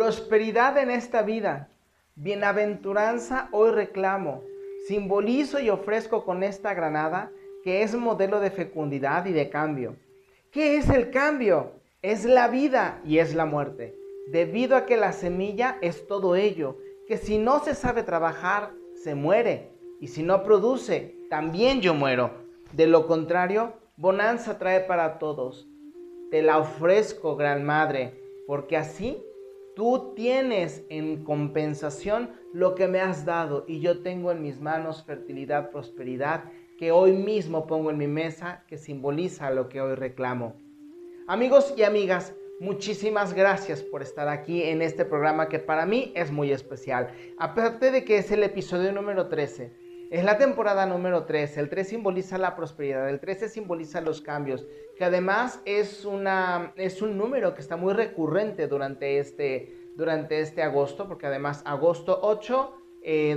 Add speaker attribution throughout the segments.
Speaker 1: prosperidad en esta vida, bienaventuranza hoy reclamo, simbolizo y ofrezco con esta granada que es modelo de fecundidad y de cambio. ¿Qué es el cambio? Es la vida y es la muerte, debido a que la semilla es todo ello, que si no se sabe trabajar, se muere, y si no produce, también yo muero. De lo contrario, bonanza trae para todos. Te la ofrezco, gran madre, porque así tú tienes en compensación lo que me has dado y yo tengo en mis manos fertilidad, prosperidad, que hoy mismo pongo en mi mesa, que simboliza lo que hoy reclamo. Amigos y amigas, muchísimas gracias por estar aquí en este programa que para mí es muy especial. Aparte de que es el episodio número 13, es la temporada número 13. El 3 simboliza la prosperidad, el 13 simboliza los cambios, que además es, una, es un número que está muy recurrente durante este, durante este agosto, porque además agosto 8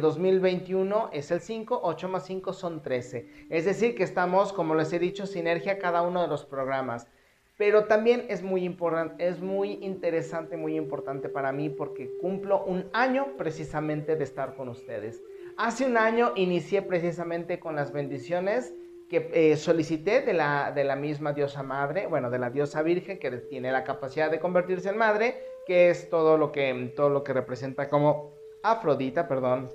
Speaker 1: 2021 eh, es el 5, 8 más 5 son 13. Es decir, que estamos, como les he dicho, sinergia cada uno de los programas. Pero también es muy importante, es muy interesante, muy importante para mí porque cumplo un año precisamente de estar con ustedes. Hace un año inicié precisamente con las bendiciones que eh, solicité de la, de la misma diosa madre, bueno, de la diosa virgen que tiene la capacidad de convertirse en madre, que es todo lo que, todo lo que representa como Afrodita, perdón,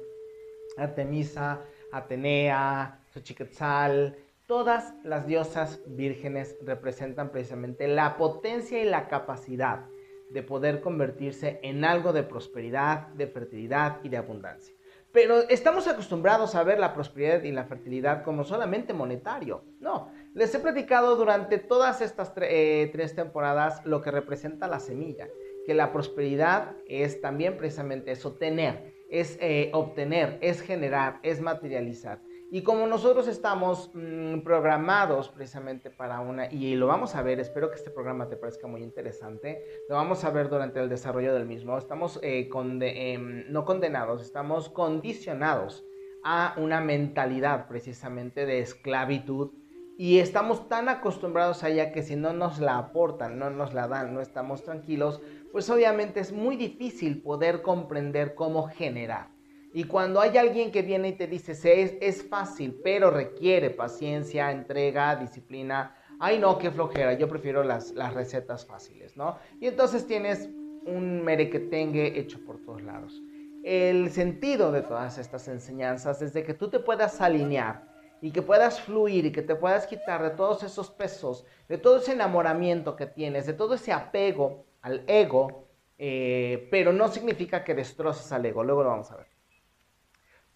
Speaker 1: Artemisa, Atenea, Xochiquetzal, todas las diosas vírgenes representan precisamente la potencia y la capacidad de poder convertirse en algo de prosperidad, de fertilidad y de abundancia. Pero estamos acostumbrados a ver la prosperidad y la fertilidad como solamente monetario. No, les he platicado durante todas estas eh, tres temporadas lo que representa la semilla, que la prosperidad es también precisamente eso, tener, es eh, obtener, es generar, es materializar. Y como nosotros estamos mm, programados precisamente para una, y lo vamos a ver, espero que este programa te parezca muy interesante, lo vamos a ver durante el desarrollo del mismo, estamos eh, em, no condenados, estamos condicionados a una mentalidad precisamente de esclavitud y estamos tan acostumbrados a ella que si no nos la aportan, no nos la dan, no estamos tranquilos, pues obviamente es muy difícil poder comprender cómo generar. Y cuando hay alguien que viene y te dice, es, es fácil, pero requiere paciencia, entrega, disciplina, ay no, qué flojera, yo prefiero las, las recetas fáciles, ¿no? Y entonces tienes un merequetengue hecho por todos lados. El sentido de todas estas enseñanzas es de que tú te puedas alinear y que puedas fluir y que te puedas quitar de todos esos pesos, de todo ese enamoramiento que tienes, de todo ese apego al ego, eh, pero no significa que destroces al ego, luego lo vamos a ver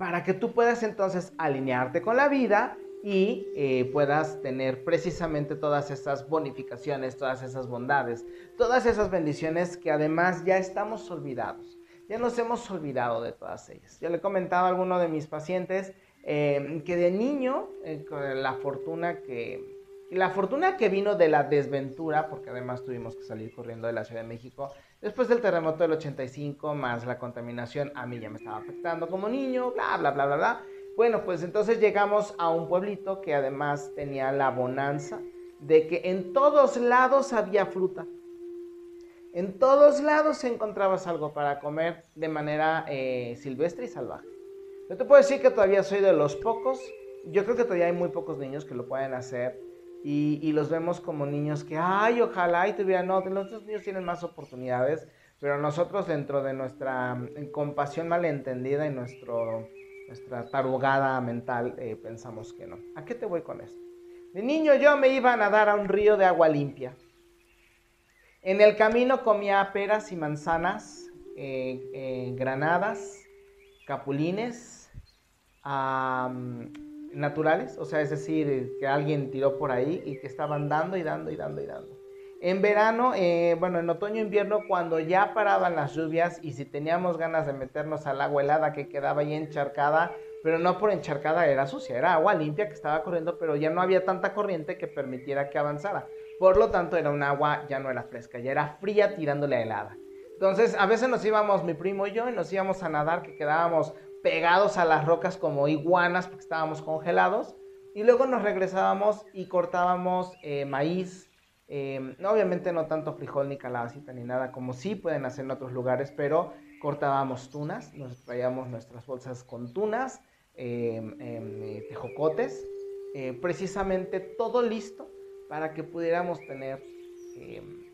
Speaker 1: para que tú puedas entonces alinearte con la vida y eh, puedas tener precisamente todas esas bonificaciones, todas esas bondades, todas esas bendiciones que además ya estamos olvidados. Ya nos hemos olvidado de todas ellas. Yo le comentaba a alguno de mis pacientes eh, que de niño, eh, la fortuna que, la fortuna que vino de la desventura, porque además tuvimos que salir corriendo de la Ciudad de México, después del terremoto del 85, más la contaminación, a mí ya me estaba afectando como niño, bla, bla, bla, bla, bla. Bueno, pues entonces llegamos a un pueblito que además tenía la bonanza de que en todos lados había fruta. En todos lados encontrabas algo para comer de manera eh, silvestre y salvaje. Yo te puedo decir que todavía soy de los pocos, yo creo que todavía hay muy pocos niños que lo pueden hacer y, los vemos como niños que, ay, ojalá y tuvieran, no, los niños tienen más oportunidades, pero nosotros dentro de nuestra mm, compasión malentendida y nuestro, nuestra tarugada mental eh, pensamos que no. ¿A qué te voy con esto? De niño yo me iba a nadar a un río de agua limpia. En el camino comía peras y manzanas, eh, eh, granadas, capulines, naturales, o sea, es decir, que alguien tiró por ahí y que estaban dando y dando y dando y dando. En verano, eh, bueno, en otoño e invierno, cuando ya paraban las lluvias y si teníamos ganas de meternos al agua helada que quedaba ahí encharcada, pero no por encharcada, era sucia, era agua limpia que estaba corriendo, pero ya no había tanta corriente que permitiera que avanzara. Por lo tanto, era un agua, ya no era fresca, ya era fría tirándole a helada. Entonces, a veces nos íbamos, mi primo y yo, y nos íbamos a nadar, que quedábamos pegados a las rocas como iguanas porque estábamos congelados. Y luego nos regresábamos y cortábamos eh, maíz, Em, obviamente no tanto frijol ni calabacita ni nada como sí pueden hacer en otros lugares, pero cortábamos tunas, nos traíamos nuestras bolsas con tunas, em, em, tejocotes, eh, precisamente todo listo para que pudiéramos tener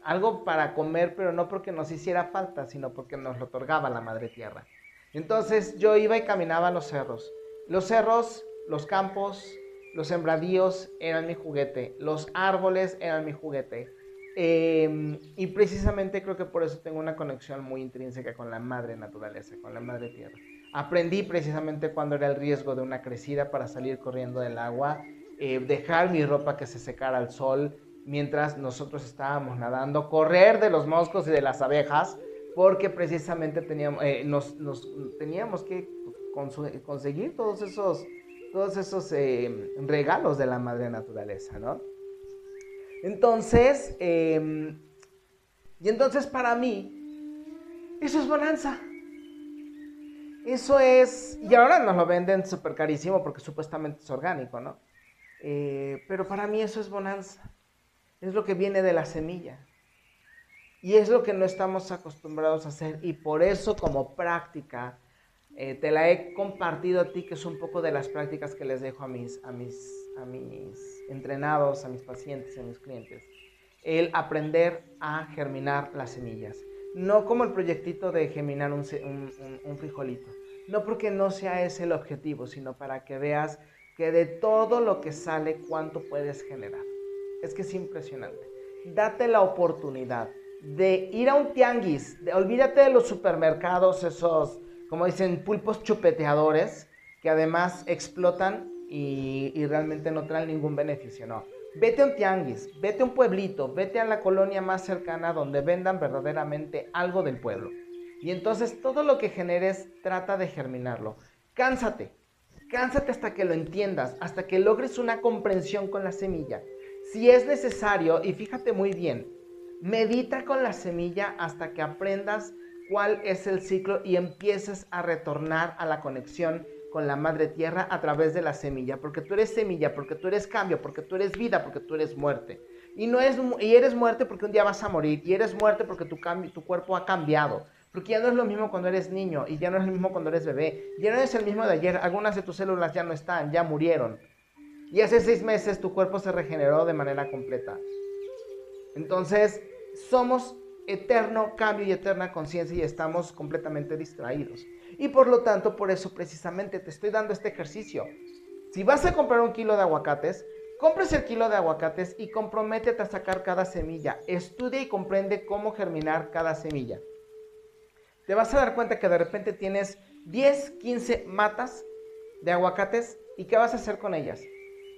Speaker 1: algo para comer, pero no porque nos hiciera falta, sino porque nos lo otorgaba la madre tierra. Entonces yo iba y caminaba a los cerros. Los cerros, los campos, los sembradíos eran mi juguete, los árboles eran mi juguete. Em, y precisamente creo que por eso tengo una conexión muy intrínseca con la madre naturaleza, con la madre tierra. Aprendí precisamente cuando era el riesgo de una crecida para salir corriendo del agua, eh, dejar mi ropa que se secara al sol mientras nosotros estábamos nadando, correr de los moscos y de las abejas, porque precisamente teníamos, eh, nos, teníamos que conseguir todos esos todos esos eh, regalos de la madre naturaleza, ¿no? Entonces, em, y entonces para mí, eso es bonanza. Eso es, y ahora nos lo venden súper carísimo porque supuestamente es orgánico, ¿no? Eh, pero para mí eso es bonanza. Es lo que viene de la semilla. Y es lo que no estamos acostumbrados a hacer. Y por eso como práctica eh, te la he compartido a ti, que es un poco de las prácticas que les dejo a mis, a mis, a mis entrenados, a mis pacientes, a mis clientes. El aprender a germinar las semillas. No como el proyectito de germinar un, un frijolito. No porque no sea ese el objetivo, sino para que veas que de todo lo que sale, cuánto puedes generar. Es que es impresionante. Date la oportunidad de ir a un tianguis, de, olvídate de los supermercados, esos como dicen, pulpos chupeteadores que además explotan y, realmente no traen ningún beneficio, no. Vete a un tianguis, vete a un pueblito, vete a la colonia más cercana donde vendan verdaderamente algo del pueblo. Y entonces todo lo que generes trata de germinarlo. Cánsate, cánsate hasta que lo entiendas, hasta que logres una comprensión con la semilla. Si es necesario, y fíjate muy bien, medita con la semilla hasta que aprendas cuál es el ciclo y empieces a retornar a la conexión con la madre tierra a través de la semilla, porque tú eres semilla, porque tú eres cambio, porque tú eres vida, porque tú eres muerte. Y no es y eres muerte porque un día vas a morir, y eres muerte porque tu cambio, tu cuerpo ha cambiado, porque ya no es lo mismo cuando eres niño y ya no es lo mismo cuando eres bebé, ya no es el mismo de ayer, algunas de tus células ya no están, ya murieron. Y hace seis meses tu cuerpo se regeneró de manera completa. Entonces, somos eterno cambio y eterna conciencia y estamos completamente distraídos. Y por lo tanto, por eso precisamente te estoy dando este ejercicio. Si vas a comprar un kilo de aguacates, compres el kilo de aguacates y comprométete a sacar cada semilla. Estudia y comprende cómo germinar cada semilla. Te vas a dar cuenta que de repente tienes 10, 15 matas de aguacates y ¿qué vas a hacer con ellas?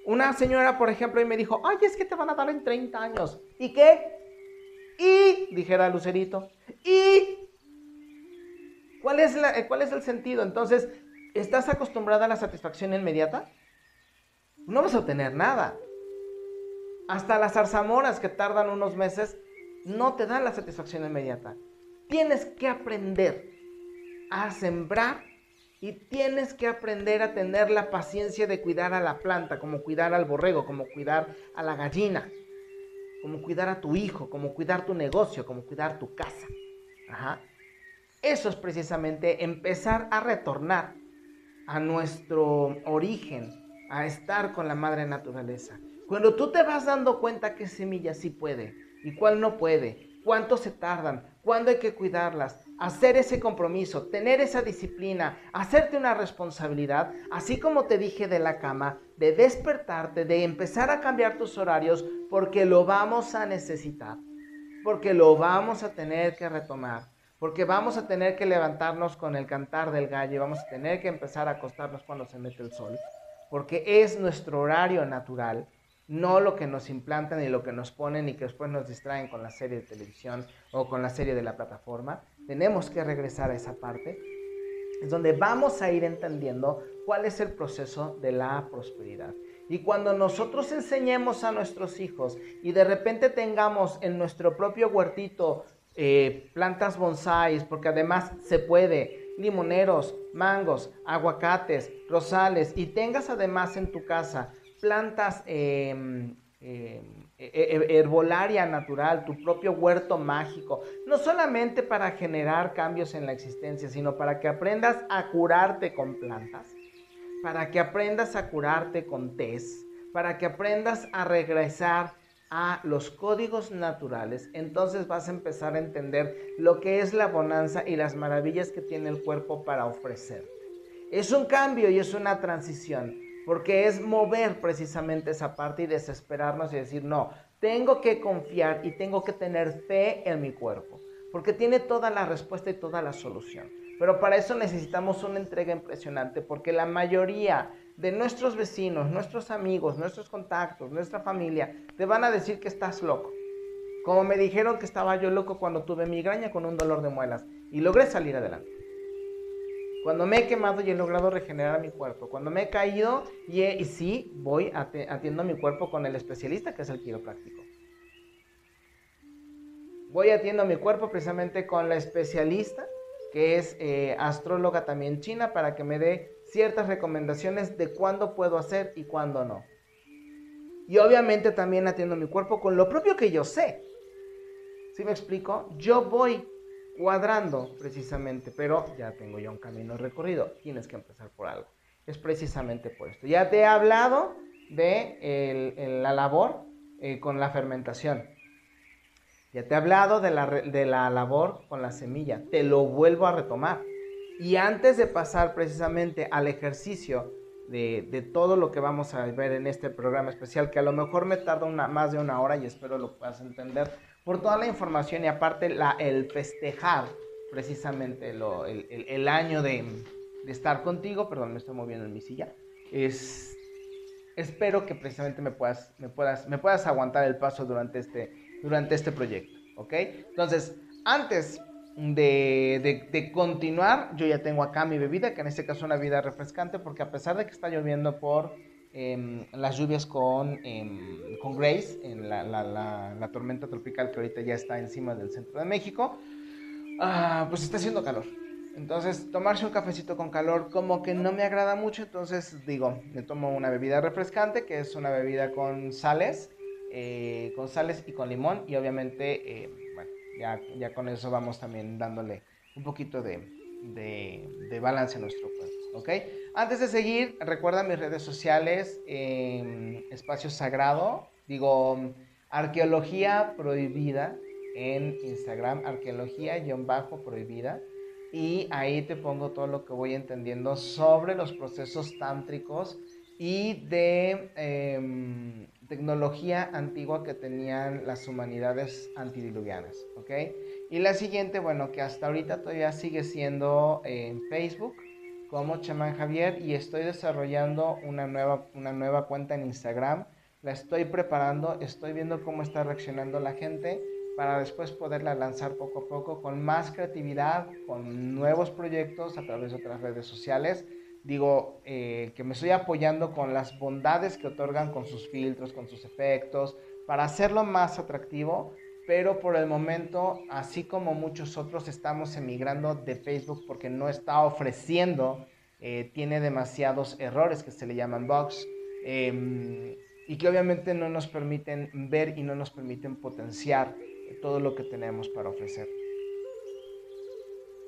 Speaker 1: Una señora, por ejemplo, y me dijo, ay, es que te van a dar en 30 años. ¿Y qué? Y, dijera Lucerito, y, ¿cuál es, la, ¿cuál es el sentido? Entonces, ¿estás acostumbrada a la satisfacción inmediata? No vas a obtener nada. Hasta las zarzamoras que tardan unos meses no te dan la satisfacción inmediata. Tienes que aprender a sembrar y tienes que aprender a tener la paciencia de cuidar a la planta, como cuidar al borrego, como cuidar a la gallina como cuidar a tu hijo, como cuidar tu negocio, como cuidar tu casa. Eso es precisamente empezar a retornar a nuestro origen, a estar con la madre naturaleza. Cuando tú te vas dando cuenta qué semilla sí puede y cuál no puede, cuánto se tardan, cuándo hay que cuidarlas, hacer ese compromiso, tener esa disciplina, hacerte una responsabilidad, así como te dije de la cama, de despertarte, de empezar a cambiar tus horarios, porque lo vamos a necesitar, porque lo vamos a tener que retomar, porque vamos a tener que levantarnos con el cantar del gallo, vamos a tener que empezar a acostarnos cuando se mete el sol, porque es nuestro horario natural no lo que nos implantan y lo que nos ponen y que después nos distraen con la serie de televisión o con la serie de la plataforma. Tenemos que regresar a esa parte. Es donde vamos a ir entendiendo cuál es el proceso de la prosperidad. Y cuando nosotros enseñemos a nuestros hijos y de repente tengamos en nuestro propio huertito eh, plantas bonsáis, porque además se puede, limoneros, mangos, aguacates, rosales, y tengas además en tu casa plantas em, em, herbolaria natural, tu propio huerto mágico, no solamente para generar cambios en la existencia, sino para que aprendas a curarte con plantas, para que aprendas a curarte con tés, para que aprendas a regresar a los códigos naturales, entonces vas a empezar a entender lo que es la bonanza y las maravillas que tiene el cuerpo para ofrecerte. Es un cambio y es una transición, porque es mover precisamente esa parte y desesperarnos y decir, no, tengo que confiar y tengo que tener fe en mi cuerpo, porque tiene toda la respuesta y toda la solución. Pero para eso necesitamos una entrega impresionante, porque la mayoría de nuestros vecinos, nuestros amigos, nuestros contactos, nuestra familia, te van a decir que estás loco. Como me dijeron que estaba yo loco cuando tuve migraña con un dolor de muelas y logré salir adelante. Cuando me he quemado y he logrado regenerar mi cuerpo. Cuando me he caído y, sí, voy atiendo mi cuerpo con el especialista que es el quiropráctico. Voy atiendo mi cuerpo precisamente con la especialista que es eh, astróloga también china para que me dé ciertas recomendaciones de cuándo puedo hacer y cuándo no. Y obviamente también atiendo mi cuerpo con lo propio que yo sé. ¿Sí me explico? Yo voy cuadrando precisamente, pero ya tengo ya un camino recorrido. Tienes que empezar por algo. Es precisamente por esto. Ya te he hablado de la labor eh, con la fermentación. Ya te he hablado de la, de la labor con la semilla. Te lo vuelvo a retomar. Y antes de pasar precisamente al ejercicio de, todo lo que vamos a ver en este programa especial, que a lo mejor me tarda una, más de una hora y espero lo puedas entender, por toda la información y aparte el festejar precisamente el, año de, de, estar contigo, perdón, me estoy moviendo en mi silla, es, espero que precisamente me puedas, me, puedas, me puedas aguantar el paso durante este, durante este proyecto, ¿ok? Entonces, antes de, continuar, yo ya tengo acá mi bebida, que en este caso es una bebida refrescante, porque a pesar de que está lloviendo por em, las lluvias con, em, con Grace, en la, la, tormenta tropical que ahorita ya está encima del centro de México, ah, pues está haciendo calor. Entonces, tomarse un cafecito con calor como que no me agrada mucho, entonces digo, me tomo una bebida refrescante, que es una bebida con sales, eh, con sales y con limón, y obviamente... Eh, ya, con eso vamos también dándole un poquito de, balance a nuestro cuerpo. ¿ok? Antes de seguir, recuerda mis redes sociales, Espacio Sagrado, digo, Arqueología Prohibida en Instagram, arqueología-prohibida. Y ahí te pongo todo lo que voy entendiendo sobre los procesos tántricos y de em, tecnología antigua que tenían las humanidades antidiluvianas, ¿ok? Y la siguiente, bueno, que hasta ahorita todavía sigue siendo en Facebook como Chamán Javier y estoy desarrollando una nueva, una nueva cuenta en Instagram. La estoy preparando, estoy viendo cómo está reaccionando la gente para después poderla lanzar poco a poco con más creatividad, con nuevos proyectos a través de otras redes sociales digo, eh, que me estoy apoyando con las bondades que otorgan con sus filtros, con sus efectos, para hacerlo más atractivo, pero por el momento, así como muchos otros, estamos emigrando de Facebook porque no está ofreciendo, eh, tiene demasiados errores que se le llaman bugs. Em, y que obviamente no nos permiten ver y no nos permiten potenciar todo lo que tenemos para ofrecer.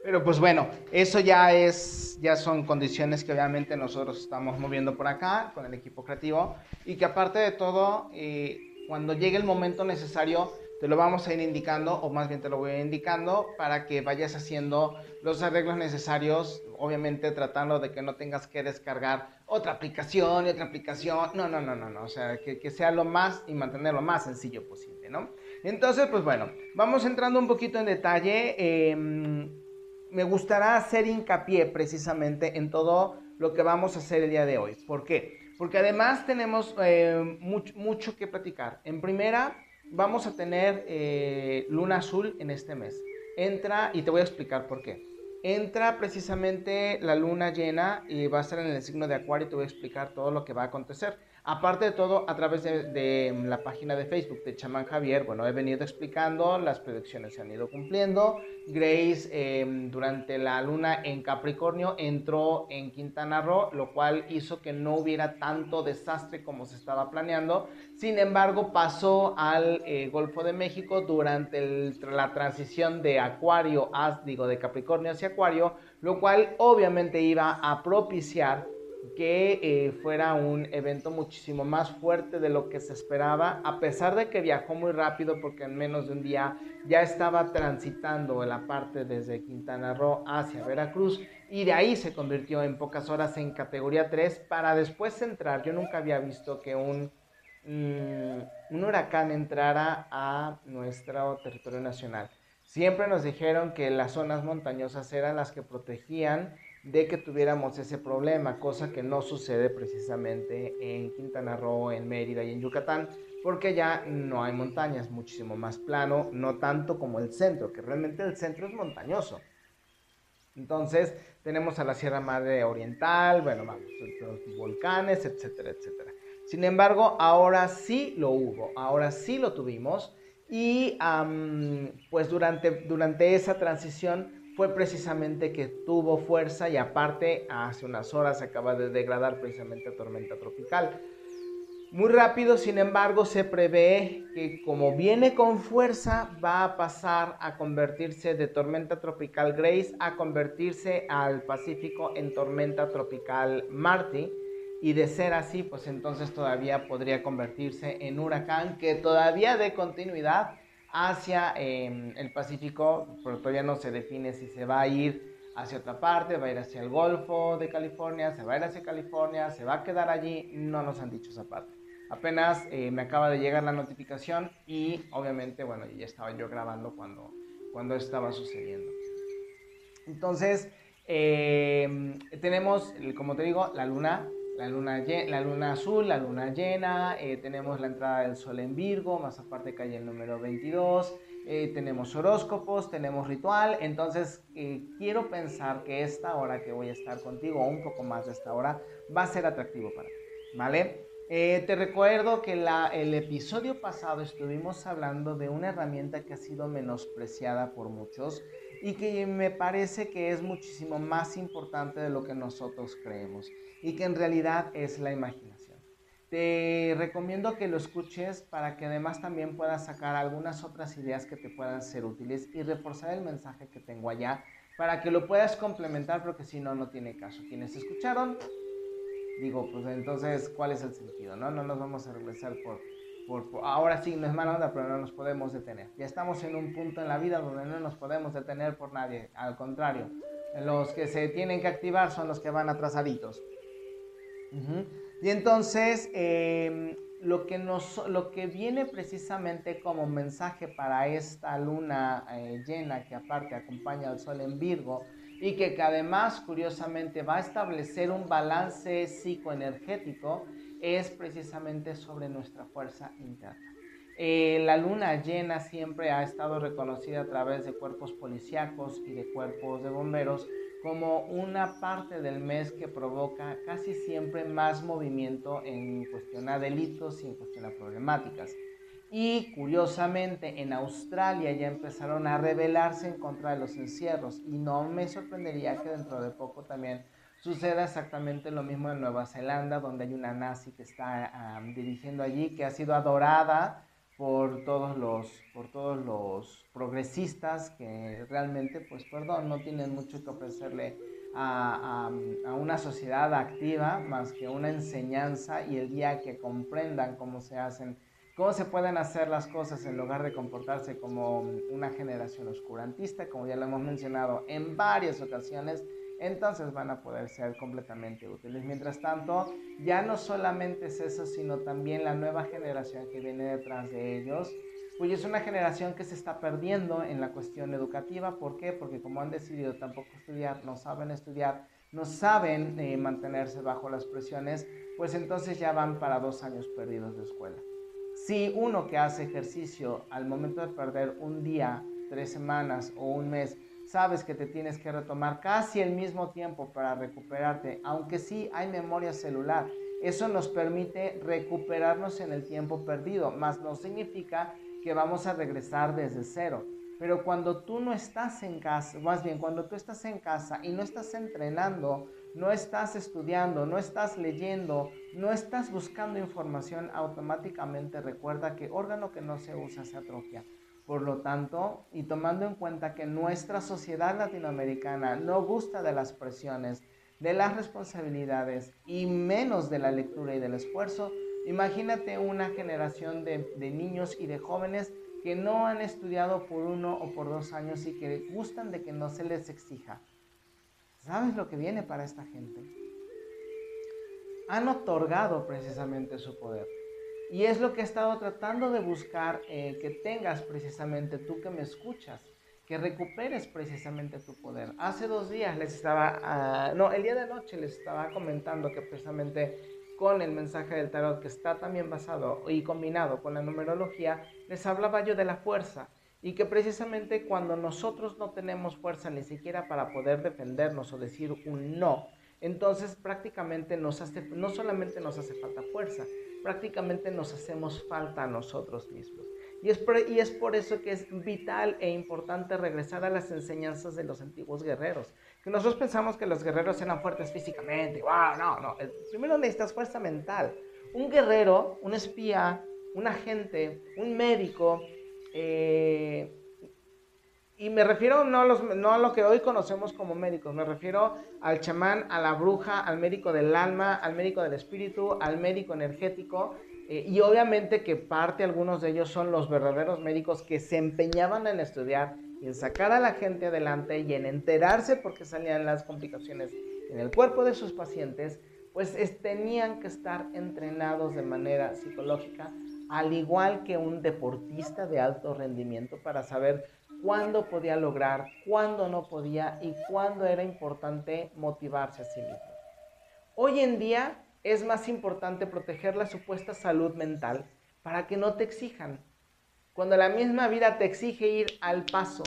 Speaker 1: Pero pues bueno, eso ya es, ya son condiciones que obviamente nosotros estamos moviendo por acá con el equipo creativo y que aparte de todo, eh, cuando llegue el momento necesario, te lo vamos a ir indicando, o más bien te lo voy a ir indicando, para que vayas haciendo los arreglos necesarios, obviamente tratando de que no tengas que descargar otra aplicación y otra aplicación, no, no, no, no, no, o sea, que, que sea lo más y mantenerlo lo más sencillo posible, ¿no? Entonces, pues bueno, vamos entrando un poquito en detalle. Eh, me gustará hacer hincapié precisamente en todo lo que vamos a hacer el día de hoy. ¿Por qué? Porque además tenemos eh, mucho, que platicar. En primera, vamos a tener eh, luna azul en este mes. Entra, y te voy a explicar por qué. Entra precisamente la luna llena y va a ser en el signo de Acuario y te voy a explicar todo lo que va a acontecer. Aparte de todo, a través de, la página de Facebook de Chamán Javier, bueno, he venido explicando, las predicciones se han ido cumpliendo. Grace em, durante la luna en Capricornio entró en Quintana Roo, lo cual hizo que no hubiera tanto desastre como se estaba planeando. Sin embargo, pasó al eh, Golfo de México durante la transición de Acuario, digo, de Capricornio hacia Acuario, lo cual obviamente iba a propiciar que eh, fuera un evento muchísimo más fuerte de lo que se esperaba, a pesar de que viajó muy rápido porque en menos de un día ya estaba transitando la parte desde Quintana Roo hacia Veracruz y de ahí se convirtió en pocas horas en categoría 3 para después entrar. Yo nunca había visto que un, mm, un huracán entrara a nuestro territorio nacional. Siempre nos dijeron que las zonas montañosas eran las que protegían de que tuviéramos ese problema, cosa que no sucede precisamente en Quintana Roo, en Mérida y en Yucatán, porque ya no hay montañas, muchísimo más plano, no tanto como el centro, que realmente el centro es montañoso. Entonces tenemos a la Sierra Madre Oriental, bueno, vamos, los volcanes, etcétera, etcétera. Sin embargo, ahora sí lo hubo, ahora sí lo tuvimos y pues durante, durante esa transición fue precisamente que tuvo fuerza y aparte hace unas horas se acaba de degradar precisamente a tormenta tropical. Muy rápido, sin embargo, se prevé que como viene con fuerza, va a pasar a convertirse de tormenta tropical Grace a convertirse al Pacífico en tormenta tropical Marty. Y de ser así, pues entonces todavía podría convertirse en huracán que todavía de continuidad hacia em, el Pacífico, pero todavía no se define si se va a ir hacia otra parte, va a ir hacia el Golfo de California, se va a ir hacia California, se va a quedar allí, no nos han dicho esa parte. Apenas eh, me acaba de llegar la notificación y obviamente, bueno, ya estaba yo grabando cuando, cuando estaba sucediendo. Entonces, em, tenemos, como te digo, la luna la luna, la luna azul, la luna llena, eh, tenemos la entrada del sol en Virgo, más aparte cae el número 22, eh, tenemos horóscopos, tenemos ritual, entonces eh, quiero pensar que esta hora que voy a estar contigo, un poco más de esta hora, va a ser atractivo para ti, ¿vale? te recuerdo que el episodio pasado estuvimos hablando de una herramienta que ha sido menospreciada por muchos y que me parece que es muchísimo más importante de lo que nosotros creemos y que en realidad es la imaginación. Te recomiendo que lo escuches para que además también puedas sacar algunas otras ideas que te puedan ser útiles y reforzar el mensaje que tengo allá para que lo puedas complementar porque si no, no tiene caso. Quienes escucharon, digo, pues entonces, ¿cuál es el sentido? No, no nos vamos a regresar por, por, ahora sí, no es mala onda, pero no nos podemos detener. Ya estamos en un punto en la vida donde no nos podemos detener por nadie, al contrario, los que se tienen que activar son los que van atrasaditos. Y entonces, em, lo, que nos, lo que viene precisamente como mensaje para esta luna eh, llena, que aparte acompaña al sol en Virgo, y que, que además, curiosamente, va a establecer un balance psicoenergético, es precisamente sobre nuestra fuerza interna. Eh, la luna llena siempre ha estado reconocida a través de cuerpos policíacos y de cuerpos de bomberos como una parte del mes que provoca casi siempre más movimiento en cuestión a delitos y en cuestión problemáticas. Y curiosamente en Australia ya empezaron a rebelarse en contra de los encierros y no me sorprendería que dentro de poco también suceda exactamente lo mismo en Nueva Zelanda, donde hay una nazi que está dirigiendo allí, que ha sido adorada por todos los, por todos los progresistas que realmente, pues perdón, no tienen mucho que ofrecerle a, a, una sociedad activa más que una enseñanza y el día que comprendan cómo se hacen, cómo se pueden hacer las cosas en lugar de comportarse como una generación oscurantista, como ya lo hemos mencionado en varias ocasiones, entonces van a poder ser completamente útiles. Mientras tanto, ya no solamente es eso, sino también la nueva generación que viene detrás de ellos, pues es una generación que se está perdiendo en la cuestión educativa. ¿Por qué? Porque como han decidido tampoco estudiar, no saben estudiar, no saben eh, mantenerse bajo las presiones, pues entonces ya van para dos años perdidos de escuela. Si uno que hace ejercicio al momento de perder un día, tres semanas o un mes, sabes que te tienes que retomar casi el mismo tiempo para recuperarte, aunque sí hay memoria celular. Eso nos permite recuperarnos en el tiempo perdido, más no significa que vamos a regresar desde cero. Pero cuando tú no estás en casa, más bien cuando tú estás en casa y no estás entrenando, no estás estudiando, no estás leyendo, no estás buscando información, automáticamente recuerda que órgano que no se usa se atrofia. Por lo tanto, y tomando en cuenta que nuestra sociedad latinoamericana no gusta de las presiones, de las responsabilidades y menos de la lectura y del esfuerzo, imagínate una generación de, niños y de jóvenes que no han estudiado por uno o por dos años y que gustan de que no se les exija. ¿Sabes lo que viene para esta gente? Han otorgado precisamente su poder. Y es lo que he estado tratando de buscar eh, que tengas precisamente tú que me escuchas, que recuperes precisamente tu poder. Hace dos días les estaba, ah, no, el día de noche les estaba comentando que precisamente con el mensaje del tarot que está también basado y combinado con la numerología, les hablaba yo de la fuerza y que precisamente cuando nosotros no tenemos fuerza ni siquiera para poder defendernos o decir un no, entonces prácticamente no solamente nos hace falta fuerza, prácticamente nos hacemos falta a nosotros mismos. Y es, por, y es por eso que es vital e importante regresar a las enseñanzas de los antiguos guerreros. Que nosotros pensamos que los guerreros eran fuertes físicamente. ¡Wow! No, no. Primero necesitas fuerza mental. Un guerrero, un espía, un agente, un médico, eh, y me refiero no a, los, no a lo que hoy conocemos como médicos, me refiero al chamán, a la bruja, al médico del alma, al médico del espíritu, al médico energético. Eh, y obviamente que parte, algunos de ellos son los verdaderos médicos que se empeñaban en estudiar en sacar a la gente adelante y en enterarse porque salían las complicaciones en el cuerpo de sus pacientes, pues tenían que estar entrenados de manera psicológica, al igual que un deportista de alto rendimiento para saber cuándo podía lograr, cuándo no podía y cuándo era importante motivarse a sí mismo. Hoy en día es más importante proteger la supuesta salud mental para que no te exijan. Cuando la misma vida te exige ir al paso,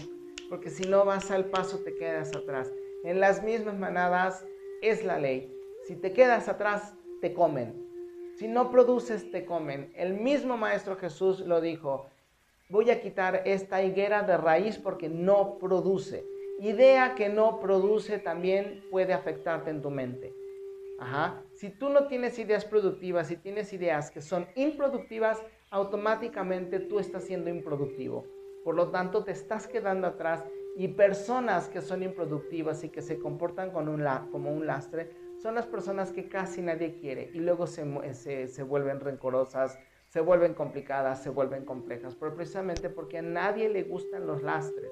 Speaker 1: porque si no vas al paso te quedas atrás. En las mismas manadas es la ley. Si te quedas atrás, te comen. Si no produces, te comen. El mismo Maestro Jesús lo dijo voy a quitar esta higuera de raíz porque no produce. Idea que no produce también puede afectarte en tu mente. Ajá. Si tú no tienes ideas productivas, si tienes ideas que son improductivas, automáticamente tú estás siendo improductivo. Por lo tanto, te estás quedando atrás y personas que son improductivas y que se comportan como un lastre son las personas que casi nadie quiere y luego se, se, se vuelven rencorosas, se vuelven complicadas, se vuelven complejas, pero precisamente porque a nadie le gustan los lastres.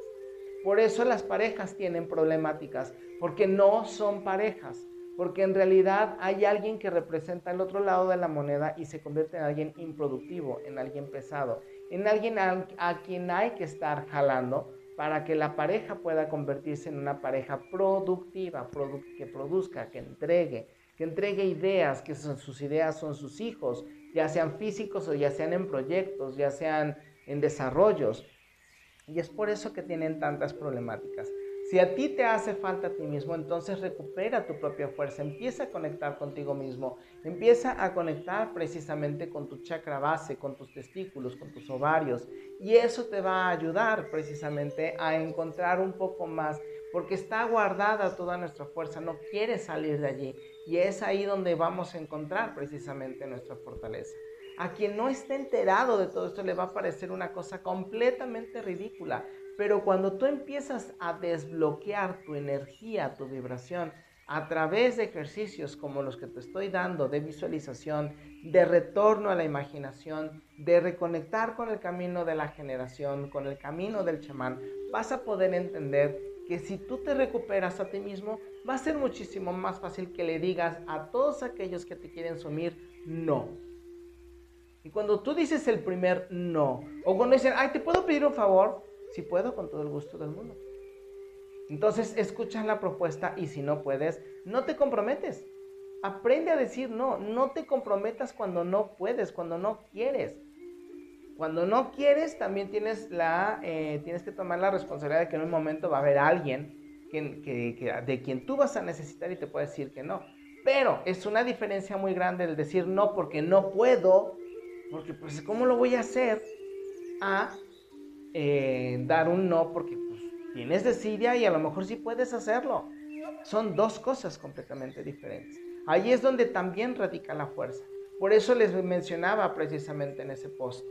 Speaker 1: Por eso las parejas tienen problemáticas, porque no son parejas, porque en realidad hay alguien que representa el otro lado de la moneda y se convierte en alguien improductivo, en alguien pesado, en alguien a, quien hay que estar jalando para que la pareja pueda convertirse en una pareja productiva, que produzca, que entregue, que entregue ideas, que sus ideas son sus hijos, ya sean físicos o ya sean en proyectos, ya sean en desarrollos. Y es por eso que tienen tantas problemáticas. Si a ti te hace falta a ti mismo, entonces recupera tu propia fuerza, empieza a conectar contigo mismo, empieza a conectar precisamente con tu chakra base, con tus testículos, con tus ovarios. Y eso te va a ayudar precisamente a encontrar un poco más, porque está guardada toda nuestra fuerza, no quiere salir de allí. Y es ahí donde vamos a encontrar precisamente nuestra fortaleza. A quien no esté enterado de todo esto le va a parecer una cosa completamente ridícula, pero cuando tú empiezas a desbloquear tu energía, tu vibración, a través de ejercicios como los que te estoy dando de visualización, de retorno a la imaginación, de reconectar con el camino de la generación, con el camino del chamán, vas a poder entender que si tú te recuperas a ti mismo, va a ser muchísimo más fácil que le digas a todos aquellos que te quieren sumir no. Y cuando tú dices el primer no, o cuando dicen, ay, ¿te puedo pedir un favor? Si puedo, con todo el gusto del mundo. Entonces, escuchas la propuesta y si no puedes, no te comprometes. Aprende a decir no. No te comprometas cuando no puedes, cuando no quieres. Cuando no quieres, también tienes, la, eh, tienes que tomar la responsabilidad de que en un momento va a haber alguien que, de quien tú vas a necesitar y te puede decir que no. Pero es una diferencia muy grande el decir no porque no puedo, porque pues ¿cómo lo voy a hacer? A eh, dar un no porque pues, tienes desidia y a lo mejor sí puedes hacerlo. Son dos cosas completamente diferentes. Ahí es donde también radica la fuerza. Por eso les mencionaba precisamente en ese post.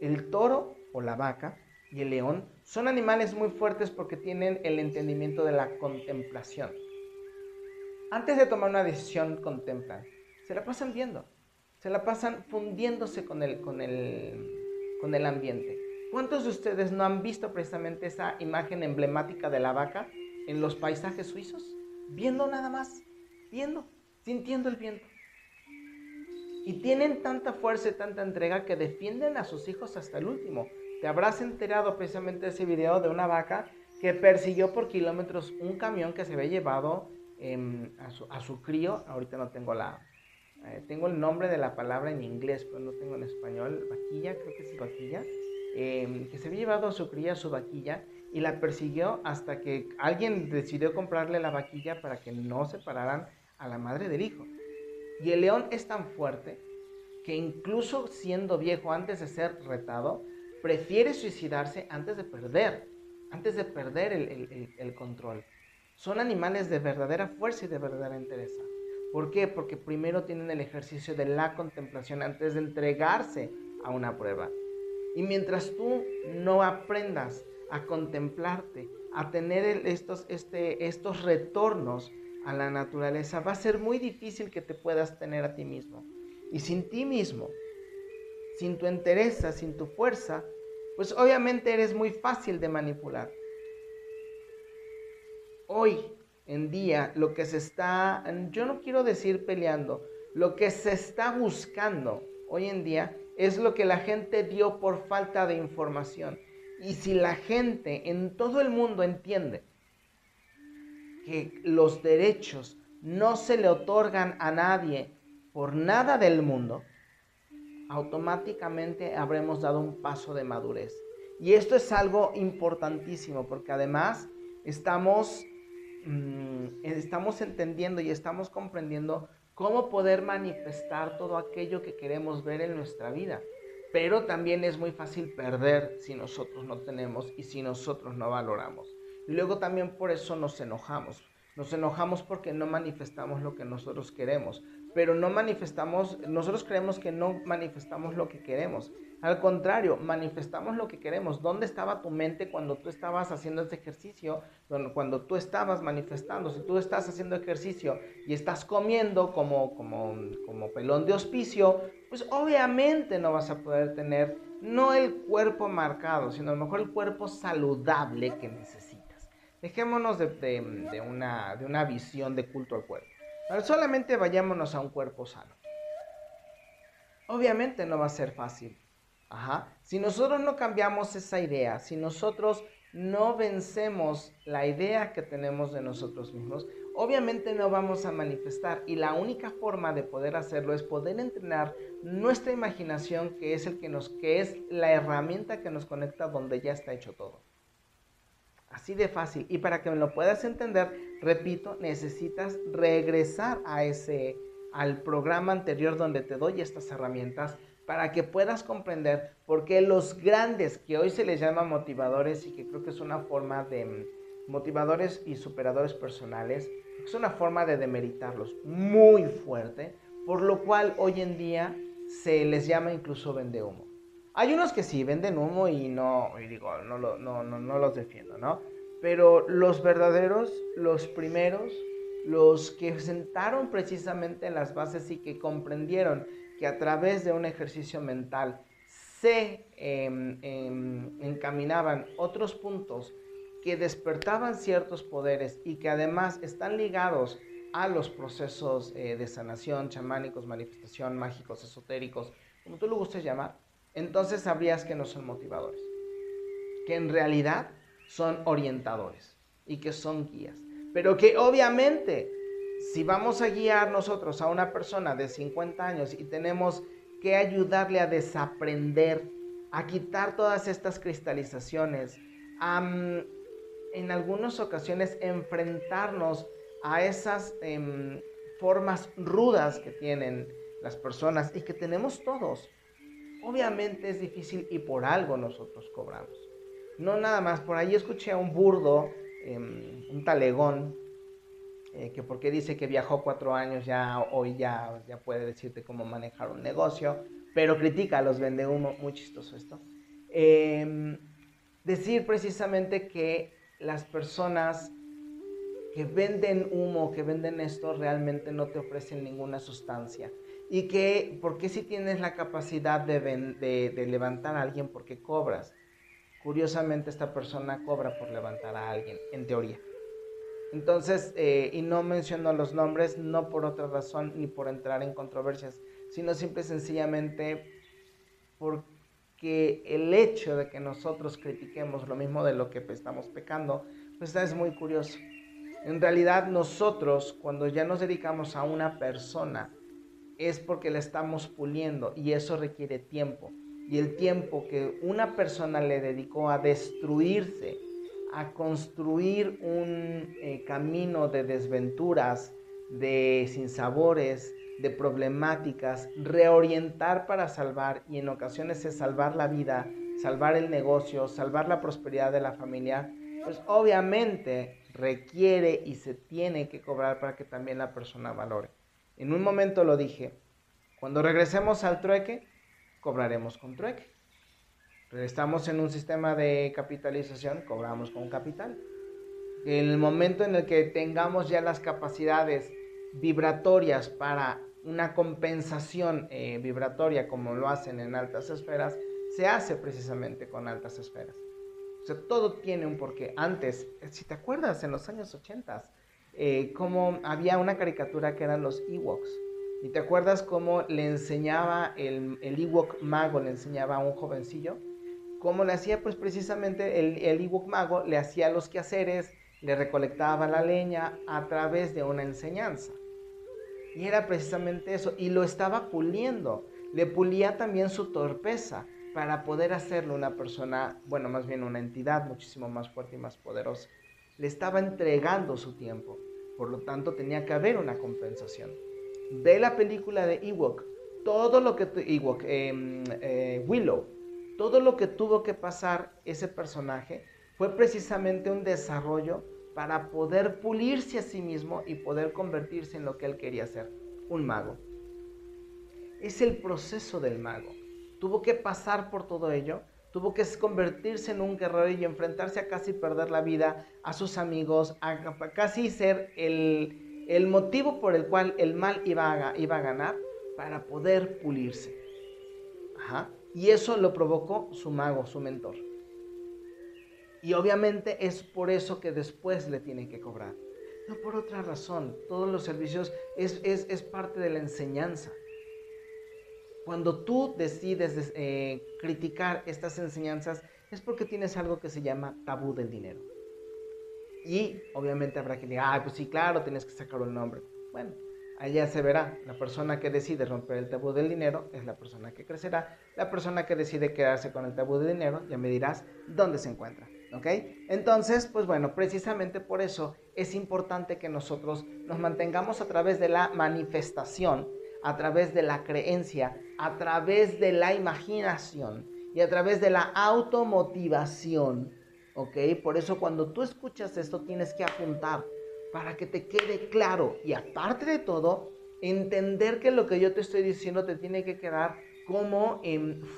Speaker 1: El toro o la vaca y el león son animales muy fuertes porque tienen el entendimiento de la contemplación. Antes de tomar una decisión contemplan. Se la pasan viendo. Se la pasan fundiéndose con el, con el, con el ambiente. ¿Cuántos de ustedes no han visto precisamente esa imagen emblemática de la vaca en los paisajes suizos? Viendo nada más, viendo, sintiendo el viento. Y tienen tanta fuerza y tanta entrega que defienden a sus hijos hasta el último. Te habrás enterado precisamente de ese video de una vaca que persiguió por kilómetros un camión que se había llevado em, a, su, crío. Ahorita no tengo la... Eh, tengo el nombre de la palabra en inglés, pero no tengo en español. Vaquilla, creo que es vaquilla. Em, que se había llevado a su cría, su vaquilla, y la persiguió hasta que alguien decidió comprarle la vaquilla para que no separaran a la madre del hijo. Y el león es tan fuerte que incluso siendo viejo antes de ser retado, prefiere suicidarse antes de perder, antes de perder el, control. Son animales de verdadera fuerza y de verdadera entereza. ¿Por qué? Porque primero tienen el ejercicio de la contemplación antes de entregarse a una prueba. Y mientras tú no aprendas a contemplarte, a tener estos, este, estos retornos a la naturaleza, va a ser muy difícil que te puedas tener a ti mismo. Y sin ti mismo, sin tu entereza, sin tu fuerza, pues obviamente eres muy fácil de manipular. Hoy en día lo que se está, yo no quiero decir peleando, lo que se está buscando hoy en día es lo que la gente dio por falta de información. Y si la gente en todo el mundo entiende que los derechos no se le otorgan a nadie por nada del mundo, automáticamente habremos dado un paso de madurez. Y esto es algo importantísimo porque además estamos, mm, estamos entendiendo y estamos comprendiendo cómo poder manifestar todo aquello que queremos ver en nuestra vida. Pero también es muy fácil perder si nosotros no tenemos y si nosotros no valoramos. Luego también por eso nos enojamos. Nos enojamos porque no manifestamos lo que nosotros queremos, pero no manifestamos, nosotros creemos que no manifestamos lo que queremos. Al contrario, manifestamos lo que queremos. ¿Dónde estaba tu mente cuando tú estabas haciendo ese ejercicio? Cuando tú estabas manifestando, si tú estás haciendo ejercicio y estás comiendo como, como, como pelón de hospicio, pues obviamente no vas a poder tener no el cuerpo marcado, sino a lo mejor el cuerpo saludable que necesitas. Dejémonos de, una, de una visión de culto al cuerpo. solamente vayámonos a un cuerpo sano. Obviamente no va a ser fácil. Ajá. Si nosotros no cambiamos esa idea, si nosotros no vencemos la idea que tenemos de nosotros mismos, obviamente no vamos a manifestar. Y la única forma de poder hacerlo es poder entrenar nuestra imaginación, que es el que nos, que es la herramienta que nos conecta donde ya está hecho todo. Así de fácil. Y para que me lo puedas entender, repito, necesitas regresar a ese, al programa anterior donde te doy estas herramientas para que puedas comprender por qué los grandes, que hoy se les llama motivadores y que creo que es una forma de mm, motivadores y superadores personales, es una forma de demeritarlos muy fuerte, por lo cual hoy en día se les llama incluso vende humo. Hay unos que sí venden humo y no, y digo, no, no, no, no los defiendo, ¿no? Pero los verdaderos, los primeros, los que sentaron precisamente en las bases y que comprendieron que a través de un ejercicio mental se em, em, encaminaban otros puntos que despertaban ciertos poderes y que además están ligados a los procesos eh, de sanación, chamánicos, manifestación, mágicos, esotéricos, como tú lo gustes llamar, entonces sabrías que no son motivadores, que en realidad son orientadores y que son guías. Pero que obviamente si vamos a guiar nosotros a una persona de 50 años y tenemos que ayudarle a desaprender, a quitar todas estas cristalizaciones, a en algunas ocasiones enfrentarnos a esas em, formas rudas que tienen las personas y que tenemos todos. Obviamente es difícil y por algo nosotros cobramos. No nada más, por ahí escuché a un burdo, em, un talegón, eh, que porque dice que viajó cuatro años, ya hoy ya, ya puede decirte cómo manejar un negocio, pero critica a los vende humo, muy chistoso esto. Em, decir precisamente que las personas que venden humo, que venden esto, realmente no te ofrecen ninguna sustancia. Y que, porque si tienes la capacidad de, levantar a alguien, porque cobras. Curiosamente, esta persona cobra por levantar a alguien, en teoría. Entonces, eh, y no menciono los nombres, no por otra razón ni por entrar en controversias, sino simple y sencillamente porque el hecho de que nosotros critiquemos lo mismo de lo que estamos pecando, pues es muy curioso. En realidad nosotros cuando ya nos dedicamos a una persona es porque la estamos puliendo y eso requiere tiempo. Y el tiempo que una persona le dedicó a destruirse, a construir un eh, camino de desventuras, de sinsabores, de problemáticas, reorientar para salvar y en ocasiones es salvar la vida, salvar el negocio, salvar la prosperidad de la familia, pues obviamente requiere y se tiene que cobrar para que también la persona valore. En un momento lo dije, cuando regresemos al trueque, cobraremos con trueque. Estamos en un sistema de capitalización, cobramos con capital. En el momento en el que tengamos ya las capacidades vibratorias para una compensación eh, vibratoria como lo hacen en altas esferas, se hace precisamente con altas esferas. O sea, todo tiene un porqué. Antes, si te acuerdas, en los años 80, eh, como había una caricatura que eran los Ewoks. ¿Y te acuerdas cómo le enseñaba el, el Ewok mago, le enseñaba a un jovencillo? ¿Cómo le hacía? Pues precisamente el, el Ewok mago le hacía los quehaceres, le recolectaba la leña a través de una enseñanza. Y era precisamente eso. Y lo estaba puliendo. Le pulía también su torpeza para poder hacerlo una persona, bueno, más bien una entidad muchísimo más fuerte y más poderosa. Le estaba entregando su tiempo, por lo tanto tenía que haber una compensación. Ve la película de Ewok, todo lo que Ewok, em, eh, Willow, todo lo que tuvo que pasar ese personaje fue precisamente un desarrollo para poder pulirse a sí mismo y poder convertirse en lo que él quería ser, un mago. Es el proceso del mago tuvo que pasar por todo ello, tuvo que convertirse en un guerrero y enfrentarse a casi perder la vida, a sus amigos, a, casi ser el, motivo por el cual el mal iba a, iba a ganar para poder pulirse. Y eso lo provocó su mago, su mentor. Y obviamente es por eso que después le tienen que cobrar. No por otra razón. Todos los servicios es, es parte de la enseñanza. Cuando tú decides eh, criticar estas enseñanzas es porque tienes algo que se llama tabú del dinero. Y obviamente habrá quien diga, ah, pues sí, claro, tienes que sacar un nombre. Bueno, allá se verá. La persona que decide romper el tabú del dinero es la persona que crecerá. La persona que decide quedarse con el tabú del dinero, ya me dirás dónde se encuentra. ¿Ok? Entonces, pues bueno, precisamente por eso es importante que nosotros nos mantengamos a través de la manifestación a través de la creencia, a través de la imaginación y a través de la automotivación. ¿Ok? Por eso cuando tú escuchas esto tienes que apuntar para que te quede claro. Y aparte de todo, entender que lo que yo te estoy diciendo te tiene que quedar como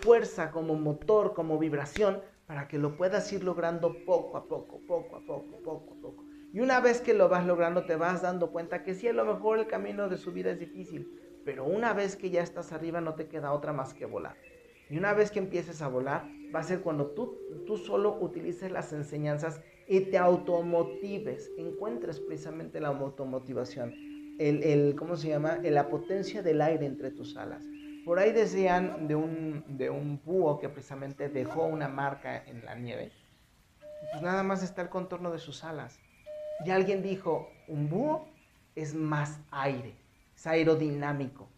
Speaker 1: fuerza, como motor, como vibración, para que lo puedas ir logrando poco a poco, poco a poco, poco a poco. Y una vez que lo vas logrando, te vas dando cuenta que sí, a lo mejor el camino de su vida es difícil, pero una vez que ya estás arriba no te queda otra más que volar. Y una vez que empieces a volar, va a ser cuando tú, tú solo utilices las enseñanzas y te automotives, encuentres precisamente la automotivación, el, el, ¿cómo se llama? La potencia del aire entre tus alas. Por ahí decían de un, de un búho que precisamente dejó una marca en la nieve. Pues nada más está el contorno de sus alas. Y alguien dijo, un búho es más aire es aerodinámico.